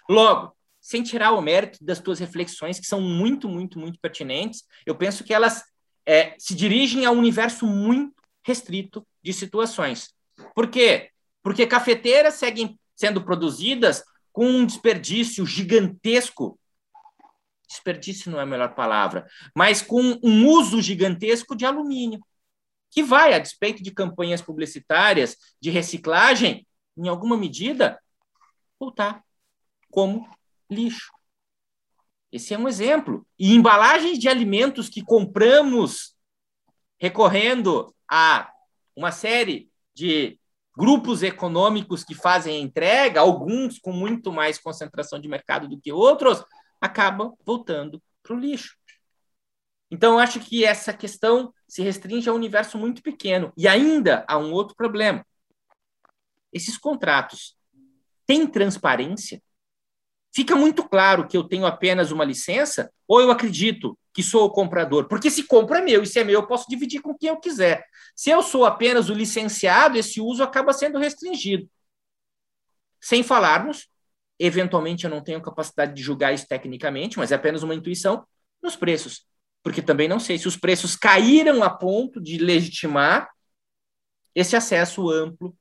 Logo, sem tirar o mérito das tuas reflexões, que são muito, muito, muito pertinentes, eu penso que elas é, se dirigem a um universo muito restrito de situações. Por quê? Porque cafeteiras seguem sendo produzidas com um desperdício gigantesco desperdício não é a melhor palavra, mas com um uso gigantesco de alumínio, que vai, a despeito de campanhas publicitárias de reciclagem, em alguma medida, voltar como lixo. Esse é um exemplo. E embalagens de alimentos que compramos recorrendo a uma série de grupos econômicos que fazem a entrega, alguns com muito mais concentração de mercado do que outros, acabam voltando para o lixo. Então, eu acho que essa questão se restringe a um universo muito pequeno. E ainda há um outro problema. Esses contratos têm transparência? Fica muito claro que eu tenho apenas uma licença ou eu acredito que sou o comprador? Porque se compra é meu e se é meu, eu posso dividir com quem eu quiser. Se eu sou apenas o licenciado, esse uso acaba sendo restringido. Sem falarmos, eventualmente eu não tenho capacidade de julgar isso tecnicamente, mas é apenas uma intuição, nos preços. Porque também não sei se os preços caíram a ponto de legitimar esse acesso amplo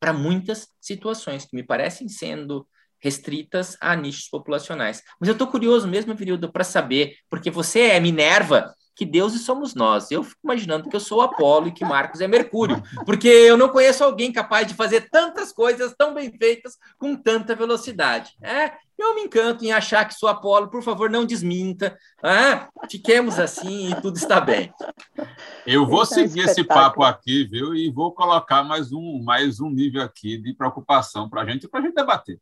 para muitas situações que me parecem sendo restritas a nichos populacionais. Mas eu estou curioso mesmo, Virildo, para saber, porque você é Minerva, que deuses somos nós. Eu fico imaginando que eu sou Apolo e que Marcos é Mercúrio, porque eu não conheço alguém capaz de fazer tantas coisas tão bem feitas com tanta velocidade. É, eu me encanto em achar que sou Apolo, por favor, não desminta. Ah, fiquemos assim e tudo está bem. Eu vou então, seguir esse papo aqui, viu? E vou colocar mais um, mais um nível aqui de preocupação para a gente, para a gente debater.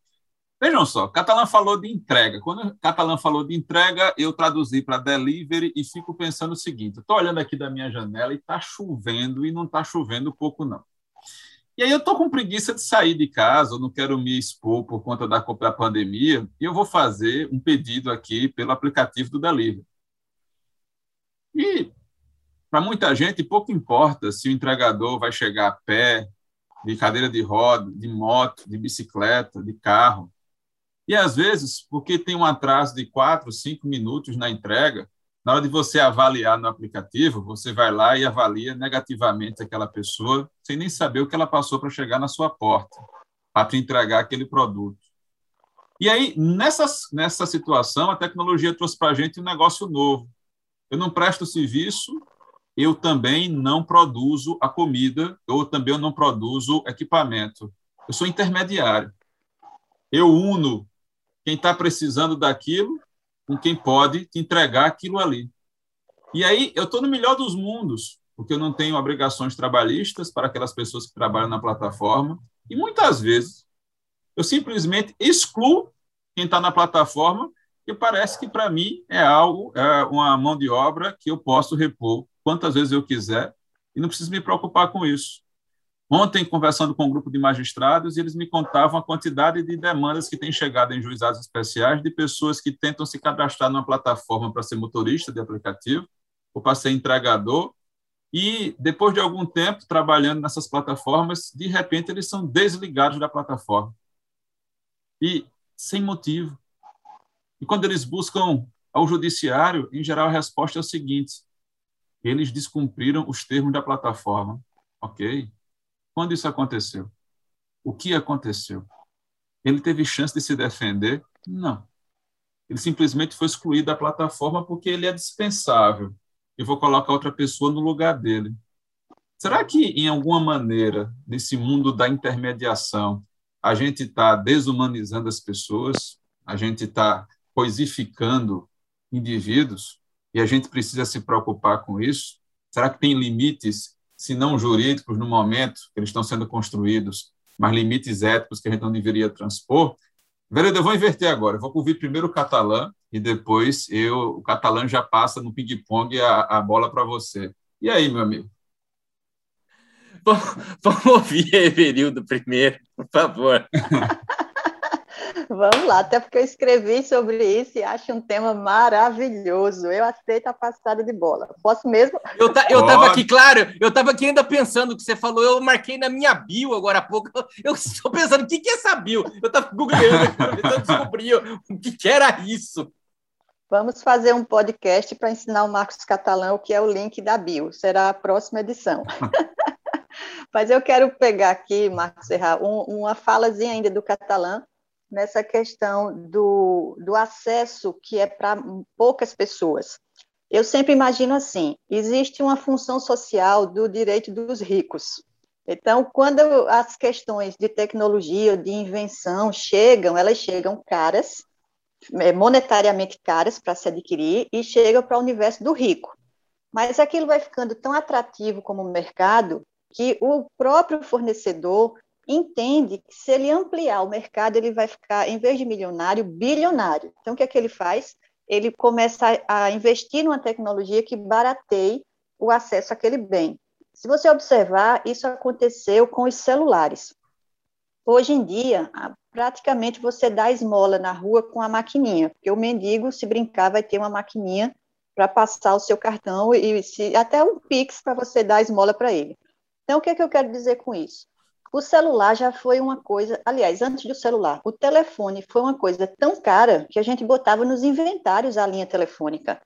Vejam só, Catalã falou de entrega. Quando Catalã falou de entrega, eu traduzi para delivery e fico pensando o seguinte: estou olhando aqui da minha janela e está chovendo e não está chovendo pouco, não. E aí eu estou com preguiça de sair de casa, eu não quero me expor por conta da, da pandemia, e eu vou fazer um pedido aqui pelo aplicativo do Delivery. E para muita gente, pouco importa se o entregador vai chegar a pé, de cadeira de roda, de moto, de bicicleta, de carro. E às vezes, porque tem um atraso de quatro, cinco minutos na entrega, na hora de você avaliar no aplicativo, você vai lá e avalia negativamente aquela pessoa, sem nem saber o que ela passou para chegar na sua porta, para te entregar aquele produto. E aí, nessa, nessa situação, a tecnologia trouxe para a gente um negócio novo. Eu não presto serviço, eu também não produzo a comida, ou também eu não produzo equipamento. Eu sou intermediário. Eu uno quem está precisando daquilo com quem pode te entregar aquilo ali. E aí eu estou no melhor dos mundos, porque eu não tenho obrigações trabalhistas para aquelas pessoas que trabalham na plataforma, e muitas vezes eu simplesmente excluo quem está na plataforma, e parece que para mim é algo, é uma mão de obra que eu posso repor quantas vezes eu quiser e não preciso me preocupar com isso. Ontem, conversando com um grupo de magistrados, eles me contavam a quantidade de demandas que têm chegado em juizados especiais de pessoas que tentam se cadastrar numa plataforma para ser motorista de aplicativo ou para ser entregador, e depois de algum tempo trabalhando nessas plataformas, de repente eles são desligados da plataforma. E sem motivo. E quando eles buscam ao judiciário, em geral a resposta é o seguinte: eles descumpriram os termos da plataforma. Ok? Quando isso aconteceu? O que aconteceu? Ele teve chance de se defender? Não. Ele simplesmente foi excluído da plataforma porque ele é dispensável. E vou colocar outra pessoa no lugar dele. Será que, em alguma maneira, nesse mundo da intermediação, a gente está desumanizando as pessoas? A gente está coisificando indivíduos? E a gente precisa se preocupar com isso? Será que tem limites se não jurídicos no momento que eles estão sendo construídos, mas limites éticos que a gente não deveria transpor. Vereador, eu vou inverter agora. Eu vou ouvir primeiro o catalã e depois eu, o catalã já passa no ping-pong a, a bola para você. E aí, meu amigo? Vamos ouvir Everildo primeiro, por favor. <laughs> Vamos lá, até porque eu escrevi sobre isso e acho um tema maravilhoso. Eu aceito a passada de bola. Posso mesmo? Eu, ta, eu tava aqui, claro, eu tava aqui ainda pensando o que você falou, eu marquei na minha bio agora há pouco. <laughs> Eu estou pensando, o que, que é essa bio? Eu tava googleando tentando descobrir o que, que era isso. Vamos fazer um podcast para ensinar o Marcos Catalão o que é o link da bio. Será a próxima edição. <laughs> Mas eu quero pegar aqui, Marcos Serra, um, uma falazinha ainda do catalã nessa questão do, do acesso que é para poucas pessoas. Eu sempre imagino assim: existe uma função social do direito dos ricos. Então, quando as questões de tecnologia, de invenção chegam, elas chegam caras, é, monetariamente caras para se adquirir, e chegam para o universo do rico. Mas aquilo vai ficando tão atrativo como mercado que o próprio fornecedor entende que se ele ampliar o mercado, ele vai ficar, em vez de milionário, bilionário. Então, o que é que ele faz? Ele começa a, investir numa tecnologia que barateie o acesso àquele bem. Se você observar, isso aconteceu com os celulares. Hoje em dia, praticamente você dá esmola na rua com a maquininha, porque o mendigo, se brincar, vai ter uma maquininha para passar o seu cartão e se, até um Pix para você dar esmola para ele. Então, o que, é que eu quero dizer com isso? O celular já foi uma coisa, aliás, antes do celular, o telefone foi uma coisa tão cara que a gente botava nos inventários a linha telefônica.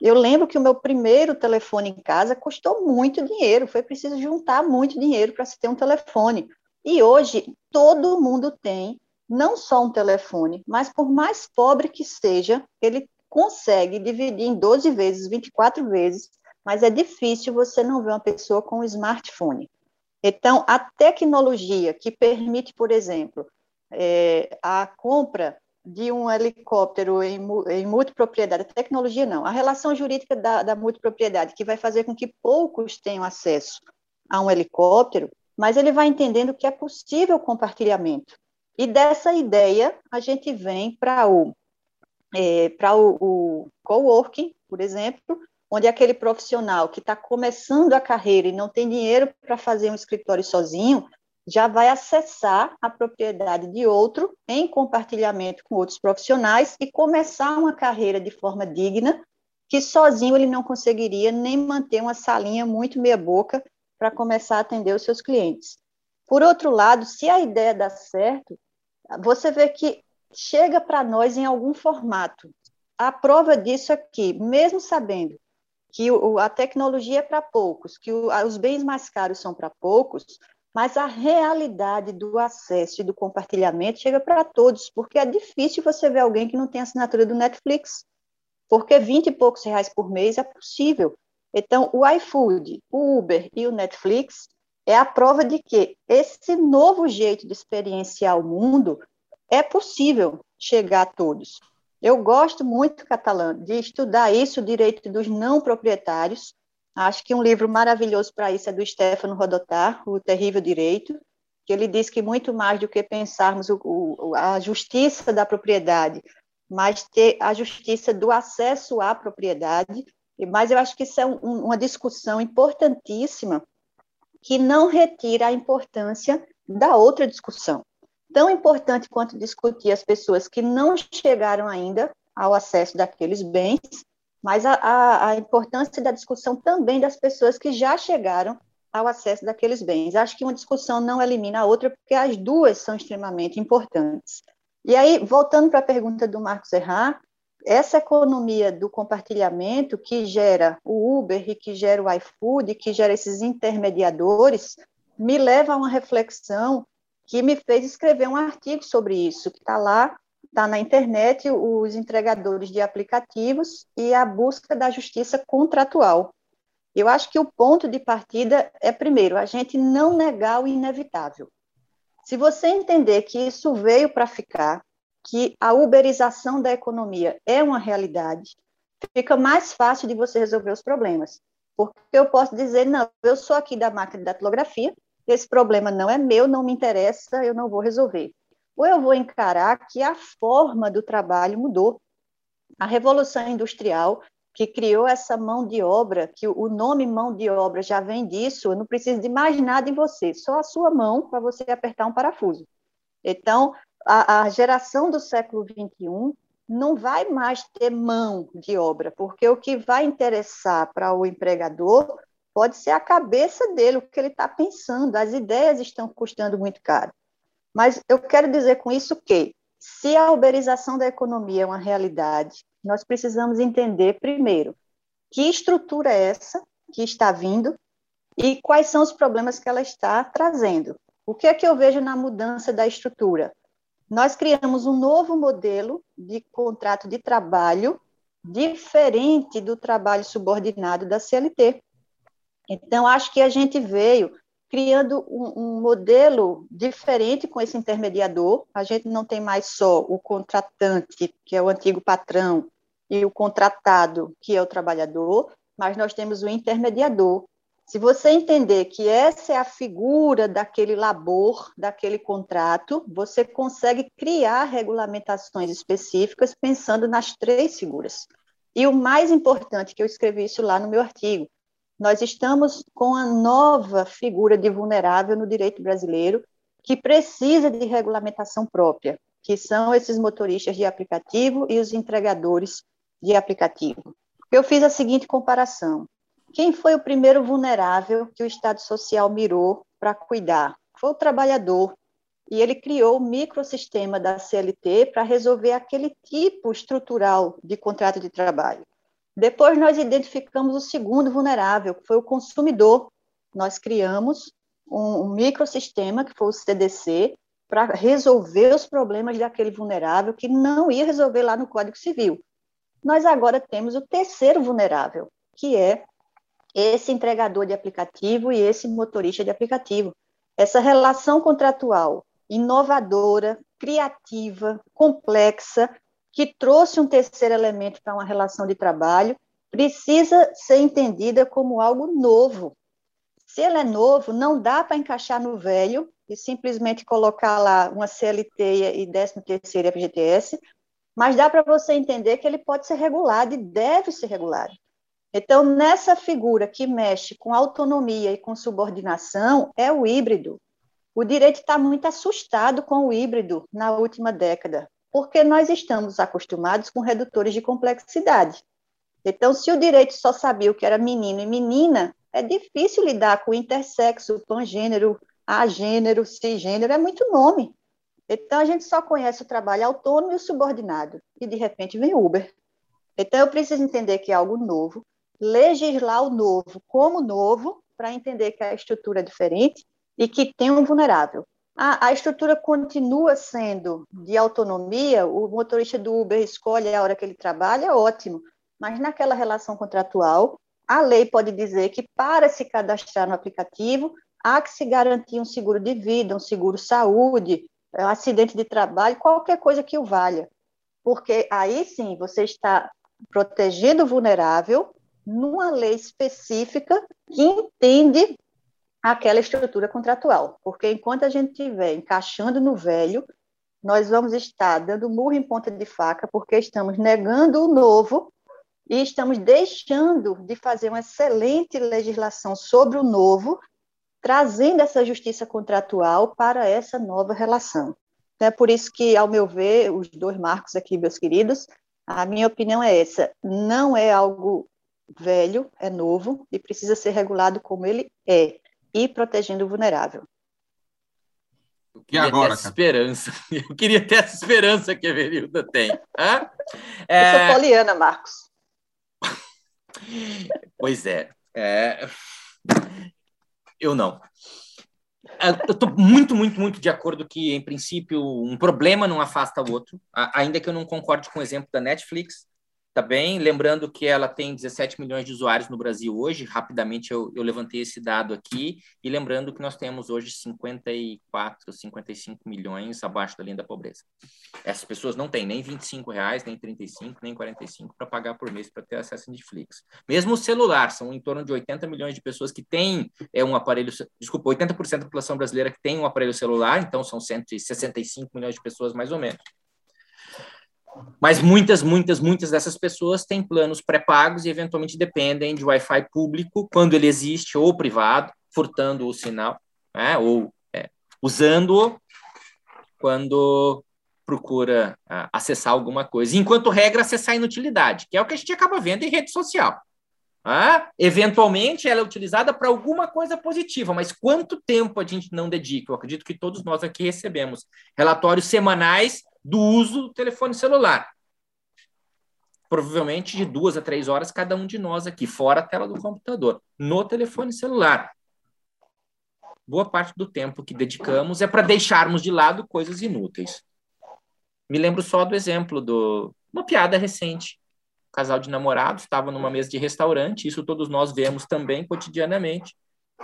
Eu lembro que o meu primeiro telefone em casa custou muito dinheiro, foi preciso juntar muito dinheiro para se ter um telefone. E hoje todo mundo tem não só um telefone, mas por mais pobre que seja, ele consegue dividir em 12 vezes, 24 vezes, mas é difícil você não ver uma pessoa com um smartphone. Então, a tecnologia que permite, por exemplo, é, a compra de um helicóptero em, em multipropriedade, a tecnologia não, a relação jurídica da, da multipropriedade, que vai fazer com que poucos tenham acesso a um helicóptero, mas ele vai entendendo que é possível compartilhamento. E dessa ideia, a gente vem para o, é, o, o coworking, por exemplo, onde aquele profissional que está começando a carreira e não tem dinheiro para fazer um escritório sozinho, já vai acessar a propriedade de outro em compartilhamento com outros profissionais e começar uma carreira de forma digna, que sozinho ele não conseguiria nem manter uma salinha muito meia-boca para começar a atender os seus clientes. Por outro lado, se a ideia dá certo, você vê que chega para nós em algum formato. A prova disso é que, mesmo sabendo que a tecnologia é para poucos, que os bens mais caros são para poucos, mas a realidade do acesso e do compartilhamento chega para todos, porque é difícil você ver alguém que não tem assinatura do Netflix, porque 20 e poucos reais por mês é possível. Então, o iFood, o Uber e o Netflix é a prova de que esse novo jeito de experienciar o mundo é possível chegar a todos. Eu gosto muito, Catalã, de estudar isso, o direito dos não proprietários. Acho que um livro maravilhoso para isso é do Stefano Rodotar, O Terrível Direito, que ele diz que muito mais do que pensarmos o, o, a justiça da propriedade, mas ter a justiça do acesso à propriedade. Mas eu acho que isso é um, uma discussão importantíssima que não retira a importância da outra discussão. Tão importante quanto discutir as pessoas que não chegaram ainda ao acesso daqueles bens, mas a, a, a importância da discussão também das pessoas que já chegaram ao acesso daqueles bens. Acho que uma discussão não elimina a outra, porque as duas são extremamente importantes. E aí, voltando para a pergunta do Marcos Errar, essa economia do compartilhamento que gera o Uber e que gera o iFood, que gera esses intermediadores, me leva a uma reflexão que me fez escrever um artigo sobre isso, que está lá, está na internet, os entregadores de aplicativos e a busca da justiça contratual. Eu acho que o ponto de partida é, primeiro, a gente não negar o inevitável. Se você entender que isso veio para ficar, que a uberização da economia é uma realidade, fica mais fácil de você resolver os problemas. Porque eu posso dizer, não, eu sou aqui da máquina de datilografia, esse problema não é meu, não me interessa, eu não vou resolver. Ou eu vou encarar que a forma do trabalho mudou. A revolução industrial que criou essa mão de obra, que o nome mão de obra já vem disso, eu não preciso de mais nada em você, só a sua mão para você apertar um parafuso. Então, a, a geração do século XXI não vai mais ter mão de obra, porque o que vai interessar para o empregador pode ser a cabeça dele, o que ele está pensando, as ideias estão custando muito caro. Mas eu quero dizer com isso que, se a uberização da economia é uma realidade, nós precisamos entender, primeiro, que estrutura é essa que está vindo e quais são os problemas que ela está trazendo. O que é que eu vejo na mudança da estrutura? nós criamos um novo modelo de contrato de trabalho diferente do trabalho subordinado da CLT. Então, acho que a gente veio criando um, um, modelo diferente com esse intermediador. A gente não tem mais só o contratante, que é o antigo patrão, e o contratado, que é o trabalhador, mas nós temos o intermediador, se você entender que essa é a figura daquele labor, daquele contrato, você consegue criar regulamentações específicas pensando nas três figuras. E o mais importante, que eu escrevi isso lá no meu artigo, nós estamos com a nova figura de vulnerável no direito brasileiro, que precisa de regulamentação própria, que são esses motoristas de aplicativo e os entregadores de aplicativo. Eu fiz a seguinte comparação. Quem foi o primeiro vulnerável que o Estado Social mirou para cuidar? Foi o trabalhador. E ele criou o microsistema da CLT para resolver aquele tipo estrutural de contrato de trabalho. Depois nós identificamos o segundo vulnerável, que foi o consumidor. Nós criamos um, um microsistema, que foi o CDC, para resolver os problemas daquele vulnerável que não ia resolver lá no Código Civil. Nós agora temos o terceiro vulnerável, que é esse entregador de aplicativo e esse motorista de aplicativo. Essa relação contratual inovadora, criativa, complexa, que trouxe um terceiro elemento para uma relação de trabalho, precisa ser entendida como algo novo. Se ele é novo, não dá para encaixar no velho e simplesmente colocar lá uma CLT e 13 terceiro FGTS, mas dá para você entender que ele pode ser regulado e deve ser regulado. Então, nessa figura que mexe com autonomia e com subordinação, é o híbrido. O direito está muito assustado com o híbrido na última década, porque nós estamos acostumados com redutores de complexidade. Então, se o direito só sabia o que era menino e menina, é difícil lidar com intersexo, pangênero, agênero, cisgênero, é muito nome. Então, a gente só conhece o trabalho autônomo e o subordinado, e de repente vem Uber. Então, eu preciso entender que é algo novo, legislar o novo como novo, para entender que a estrutura é diferente e que tem um vulnerável. A, a, estrutura continua sendo de autonomia, o motorista do Uber escolhe a hora que ele trabalha, ótimo, mas naquela relação contratual, a lei pode dizer que para se cadastrar no aplicativo, há que se garantir um seguro de vida, um seguro saúde, acidente de trabalho, qualquer coisa que o valha. Porque aí sim você está protegendo o vulnerável numa lei específica que entende aquela estrutura contratual. Porque enquanto a gente estiver encaixando no velho, nós vamos estar dando murro em ponta de faca, porque estamos negando o novo e estamos deixando de fazer uma excelente legislação sobre o novo, trazendo essa justiça contratual para essa nova relação. É por isso que, ao meu ver, os dois marcos aqui, meus queridos, a minha opinião é essa: não é algo velho, é novo e precisa ser regulado como ele é e protegendo o vulnerável. Eu queria e agora, ter essa esperança. <laughs> Eu queria ter essa esperança que a Verilda tem. Hã? É... Eu sou poliana, Marcos. Pois é, é. Eu não. É, eu estou muito, muito, muito de acordo que, em princípio, um problema não afasta o outro, ainda que eu não concorde com o exemplo da Netflix, Tá bem? Lembrando que ela tem 17 milhões de usuários no Brasil hoje, rapidamente eu, eu levantei esse dado aqui, e lembrando que nós temos hoje 54, 55 milhões abaixo da linha da pobreza. Essas pessoas não têm nem 25 reais, nem 35, nem 45 para pagar por mês para ter acesso a Netflix. Mesmo o celular, são em torno de 80 milhões de pessoas que têm é, um aparelho, desculpa, 80% da população brasileira que tem um aparelho celular, então são 165 milhões de pessoas mais ou menos. Mas muitas, muitas, muitas dessas pessoas têm planos pré-pagos e eventualmente dependem de Wi-Fi público, quando ele existe, ou privado, furtando o sinal, né? ou é, usando-o quando procura uh, acessar alguma coisa. Enquanto regra, acessar inutilidade, que é o que a gente acaba vendo em rede social. Ah, eventualmente ela é utilizada para alguma coisa positiva, mas quanto tempo a gente não dedica? Eu acredito que todos nós aqui recebemos relatórios semanais do uso do telefone celular. Provavelmente de duas a três horas cada um de nós aqui, fora a tela do computador, no telefone celular. Boa parte do tempo que dedicamos é para deixarmos de lado coisas inúteis. Me lembro só do exemplo de uma piada recente. Um casal de namorados estava numa mesa de restaurante, isso todos nós vemos também cotidianamente.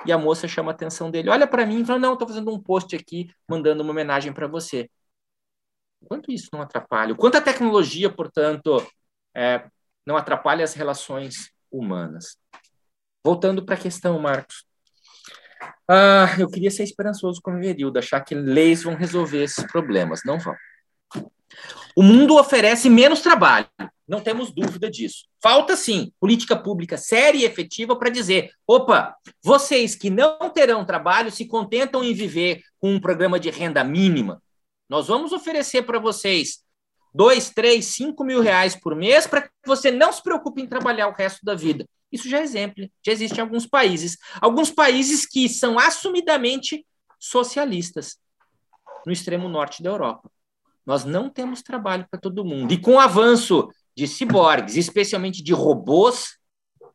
E a moça chama a atenção dele: olha para mim e fala: não, estou fazendo um post aqui, mandando uma homenagem para você. Quanto isso não atrapalha? O quanto a tecnologia, portanto, é, não atrapalha as relações humanas? Voltando para a questão, Marcos. Ah, eu queria ser esperançoso como Verildo, achar que leis vão resolver esses problemas. Não vão. O mundo oferece menos trabalho, não temos dúvida disso. Falta, sim, política pública séria e efetiva para dizer: opa, vocês que não terão trabalho se contentam em viver com um programa de renda mínima, nós vamos oferecer para vocês dois, três, cinco mil reais por mês para que você não se preocupe em trabalhar o resto da vida. Isso já é exemplo, já existe em alguns países. Alguns países que são assumidamente socialistas, no extremo norte da Europa. Nós não temos trabalho para todo mundo. E com o avanço de ciborgues, especialmente de robôs,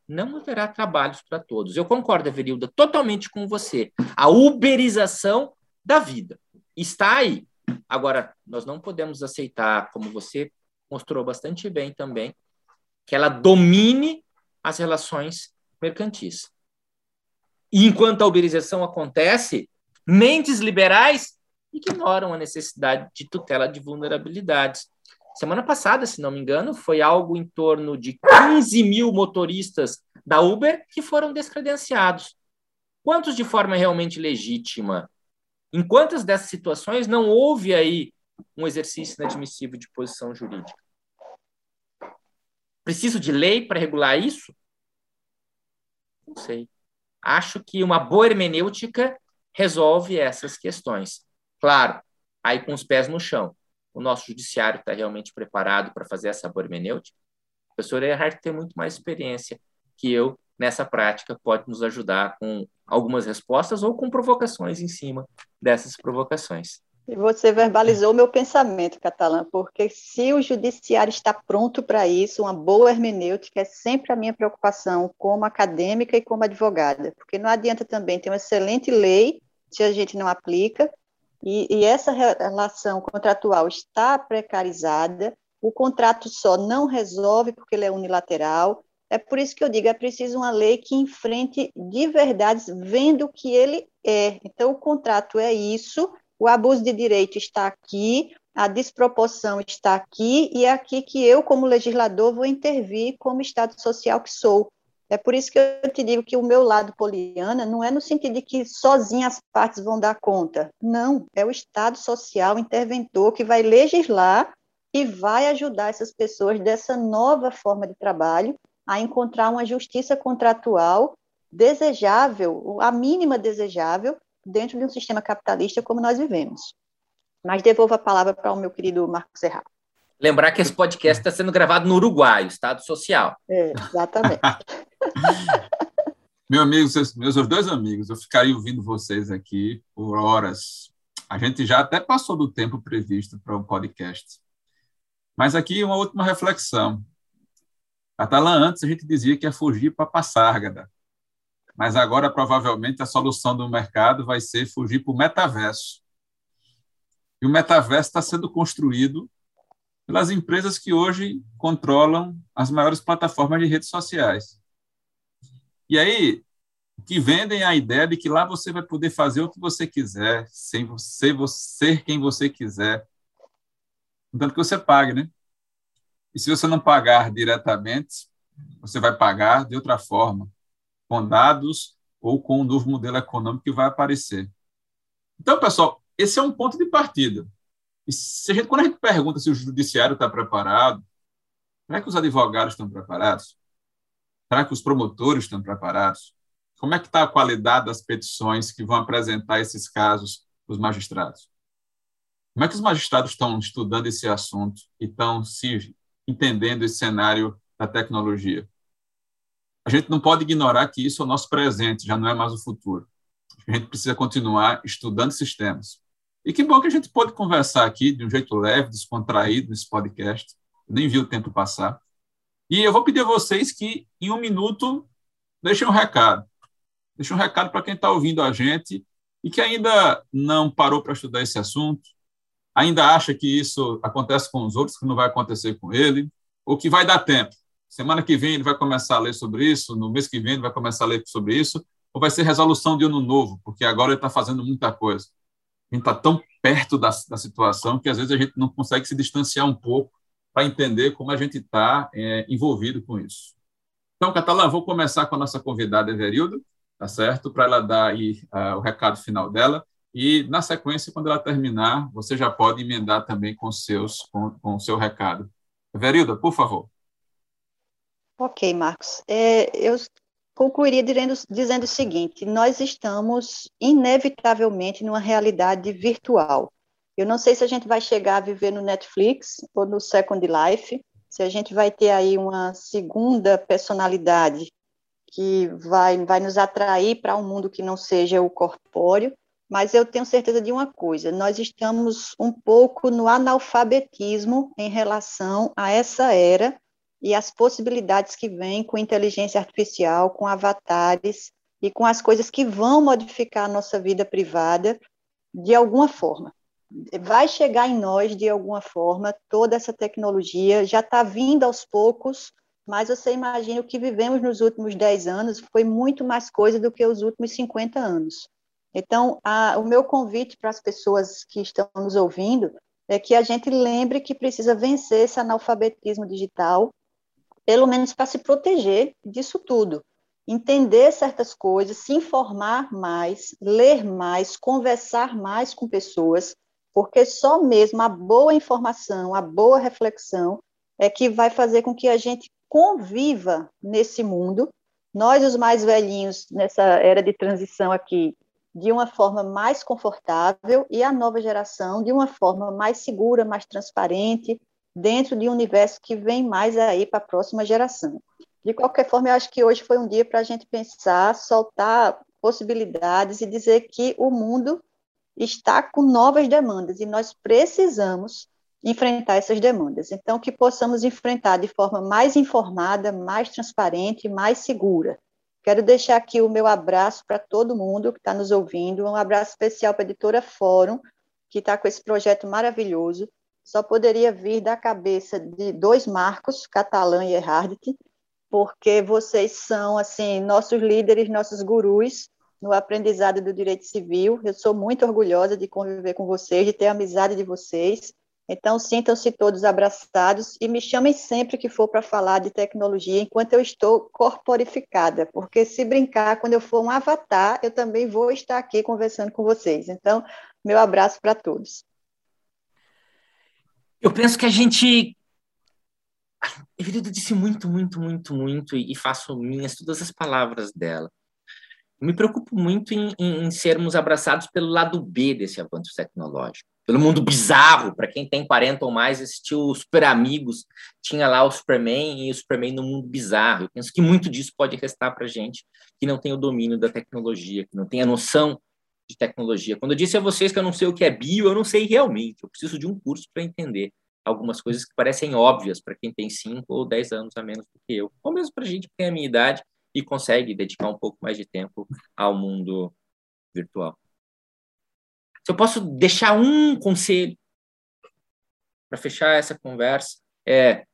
não haverá trabalhos para todos. Eu concordo, Averilda, totalmente com você. A uberização da vida está aí. Agora, nós não podemos aceitar, como você mostrou bastante bem também, que ela domine as relações mercantis. E enquanto a uberização acontece, mentes liberais ignoram a necessidade de tutela de vulnerabilidades. Semana passada, se não me engano, foi algo em torno de 15 mil motoristas da Uber que foram descredenciados. Quantos de forma realmente legítima Em quantas dessas situações não houve aí um exercício inadmissível de posição jurídica? Preciso de lei para regular isso? Não sei. Acho que uma boa hermenêutica resolve essas questões. Claro, aí com os pés no chão. O nosso judiciário está realmente preparado para fazer essa boa hermenêutica? O professor Erhard tem muito mais experiência que eu nessa prática, pode nos ajudar com algumas respostas ou com provocações em cima dessas provocações. E você verbalizou meu pensamento, Catalã, porque se o judiciário está pronto para isso, uma boa hermenêutica é sempre a minha preocupação como acadêmica e como advogada, porque não adianta também ter uma excelente lei se a gente não aplica, e, e essa relação contratual está precarizada, o contrato só não resolve porque ele é unilateral, é por isso que eu digo, é preciso uma lei que enfrente de verdade, vendo o que ele é. Então, o contrato é isso, o abuso de direito está aqui, a desproporção está aqui, e é aqui que eu, como legislador, vou intervir como Estado social que sou. É por isso que eu te digo que o meu lado poliana não é no sentido de que sozinhas as partes vão dar conta. Não, é o Estado social interventor que vai legislar e vai ajudar essas pessoas dessa nova forma de trabalho a encontrar uma justiça contratual desejável, a mínima desejável, dentro de um sistema capitalista como nós vivemos. Mas devolvo a palavra para o meu querido Marcos Serra. Lembrar que esse podcast está sendo gravado no Uruguai, Estado Social. É, exatamente. <laughs> Meu amigo, meus dois amigos, eu ficaria ouvindo vocês aqui por horas. A gente já até passou do tempo previsto para o um podcast. Mas aqui uma última reflexão. Catalã, antes a gente dizia que ia fugir para Passárgada, mas agora provavelmente a solução do mercado vai ser fugir para o metaverso. E o metaverso está sendo construído pelas empresas que hoje controlam as maiores plataformas de redes sociais. E aí, que vendem a ideia de que lá você vai poder fazer o que você quiser, sem você, você ser quem você quiser, contanto que você pague, né? E se você não pagar diretamente, você vai pagar de outra forma, com dados ou com um novo modelo econômico que vai aparecer. Então, pessoal, esse é um ponto de partida. E a gente, quando a gente pergunta se o judiciário está preparado, será que os advogados estão preparados? Será que os promotores estão preparados? Como é que está a qualidade das petições que vão apresentar esses casos para os magistrados? Como é que os magistrados estão estudando esse assunto e estão se entendendo esse cenário da tecnologia. A gente não pode ignorar que isso é o nosso presente, já não é mais o futuro. A gente precisa continuar estudando sistemas. E que bom que a gente pode conversar aqui de um jeito leve, descontraído nesse podcast. Eu nem vi o tempo passar. E eu vou pedir a vocês que, em um minuto, deixem um recado. Deixem um recado para quem está ouvindo a gente e que ainda não parou para estudar esse assunto, ainda acha que isso acontece com os outros, que não vai acontecer com ele, ou que vai dar tempo. Semana que vem ele vai começar a ler sobre isso, no mês que vem ele vai começar a ler sobre isso, ou vai ser resolução de ano novo, porque agora ele está fazendo muita coisa. A gente está tão perto da, da situação que às vezes a gente não consegue se distanciar um pouco para entender como a gente está é, envolvido com isso. Então, Catalã, vou começar com a nossa convidada Everildo, tá certo? Para ela dar aí uh, o recado final dela. E, na sequência, quando ela terminar, você já pode emendar também com, seus, com, com o seu recado. Verilda, por favor. Ok, Marcos. É, eu concluiria dizendo, dizendo o seguinte: nós estamos, inevitavelmente, numa realidade virtual. Eu não sei se a gente vai chegar a viver no Netflix ou no Second Life, se a gente vai ter aí uma segunda personalidade que vai, vai nos atrair para um mundo que não seja o corpóreo, mas eu tenho certeza de uma coisa: nós estamos um pouco no analfabetismo em relação a essa era e as possibilidades que vêm com inteligência artificial, com avatares e com as coisas que vão modificar a nossa vida privada de alguma forma. Vai chegar em nós de alguma forma toda essa tecnologia, já está vindo aos poucos, mas você imagina o que vivemos nos últimos 10 anos foi muito mais coisa do que os últimos 50 anos. Então, a, o meu convite para as pessoas que estão nos ouvindo é que a gente lembre que precisa vencer esse analfabetismo digital, pelo menos para se proteger disso tudo. entender certas coisas, se informar mais, ler mais, conversar mais com pessoas, porque só mesmo a boa informação, a boa reflexão é que vai fazer com que a gente conviva nesse mundo. Nós, os mais velhinhos, nessa era de transição aqui, de uma forma mais confortável e a nova geração de uma forma mais segura, mais transparente, dentro de um universo que vem mais aí para a próxima geração. De qualquer forma, eu acho que hoje foi um dia para a gente pensar, soltar possibilidades e dizer que o mundo está com novas demandas e nós precisamos enfrentar essas demandas. Então, que possamos enfrentar de forma mais informada, mais transparente, mais segura. Quero deixar aqui o meu abraço para todo mundo que está nos ouvindo, um abraço especial para a editora Fórum, que está com esse projeto maravilhoso. Só poderia vir da cabeça de dois Marcos, Catalã e Erhardt, porque vocês são assim nossos líderes, nossos gurus no aprendizado do direito civil. Eu sou muito orgulhosa de conviver com vocês, de ter a amizade de vocês. Então, sintam-se todos abraçados e me chamem sempre que for para falar de tecnologia, enquanto eu estou corporificada, porque se brincar, quando eu for um avatar, eu também vou estar aqui conversando com vocês. Então, meu abraço para todos. Eu penso que a gente. A Evelida disse muito, muito, muito, muito, e faço minhas todas as palavras dela. Me preocupo muito em, em, em sermos abraçados pelo lado B desse avanço tecnológico pelo mundo bizarro. Para quem tem 40 ou mais, assistiu Super Amigos, tinha lá o Superman e o Superman no mundo bizarro. Eu penso que muito disso pode restar para gente que não tem o domínio da tecnologia, que não tem a noção de tecnologia. Quando eu disse a vocês que eu não sei o que é bio, eu não sei realmente. Eu preciso de um curso para entender algumas coisas que parecem óbvias para quem tem 5 ou 10 anos a menos do que eu, ou mesmo para gente que tem a minha idade e consegue dedicar um pouco mais de tempo ao mundo virtual. Se eu posso deixar um conselho para fechar essa conversa, é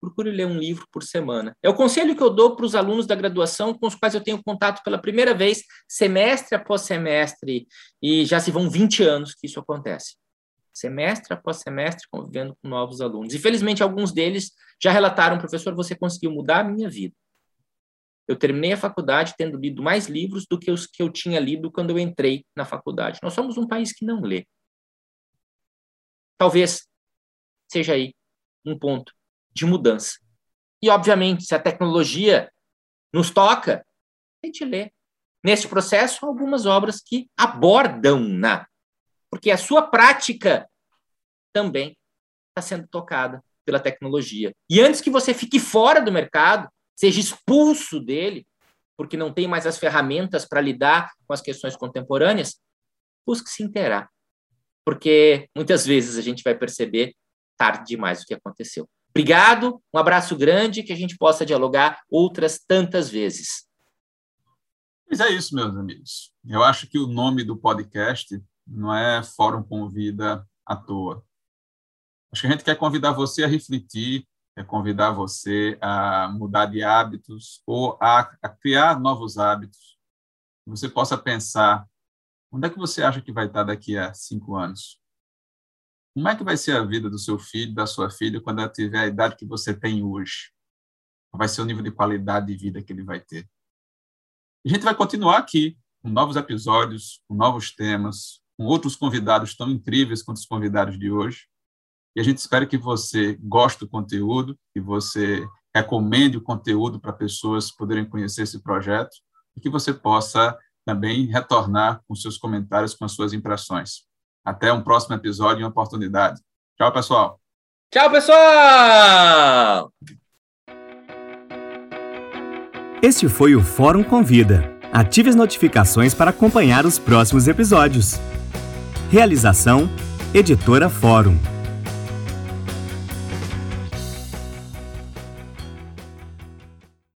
procure ler um livro por semana. É o conselho que eu dou para os alunos da graduação com os quais eu tenho contato pela primeira vez, semestre após semestre, e já se vão 20 anos que isso acontece. Semestre após semestre, convivendo com novos alunos. Infelizmente, alguns deles já relataram, professor, você conseguiu mudar a minha vida. Eu terminei a faculdade tendo lido mais livros do que os que eu tinha lido quando eu entrei na faculdade. Nós somos um país que não lê. Talvez seja aí um ponto de mudança. E, obviamente, se a tecnologia nos toca, a gente lê. Nesse processo, algumas obras que abordam-na. Porque a sua prática também está sendo tocada pela tecnologia. E antes que você fique fora do mercado, seja expulso dele, porque não tem mais as ferramentas para lidar com as questões contemporâneas, busque se inteirar. Porque muitas vezes a gente vai perceber tarde demais o que aconteceu. Obrigado, um abraço grande, que a gente possa dialogar outras tantas vezes. Mas é isso, meus amigos. Eu acho que o nome do podcast não é Fórum Convida à toa. Acho que a gente quer convidar você a refletir, é convidar você a mudar de hábitos ou a, a criar novos hábitos. Você possa pensar onde é que você acha que vai estar daqui a cinco anos? Como é que vai ser a vida do seu filho, da sua filha, quando ela tiver a idade que você tem hoje? Qual vai ser o nível de qualidade de vida que ele vai ter? A gente vai continuar aqui com novos episódios, com novos temas, com outros convidados tão incríveis quanto os convidados de hoje. E a gente espera que você goste do conteúdo, que você recomende o conteúdo para pessoas poderem conhecer esse projeto e que você possa também retornar com seus comentários, com as suas impressões. Até um próximo episódio e uma oportunidade. Tchau, pessoal. Tchau, pessoal! Este foi o Fórum Convida. Ative as notificações para acompanhar os próximos episódios. Realização: Editora Fórum.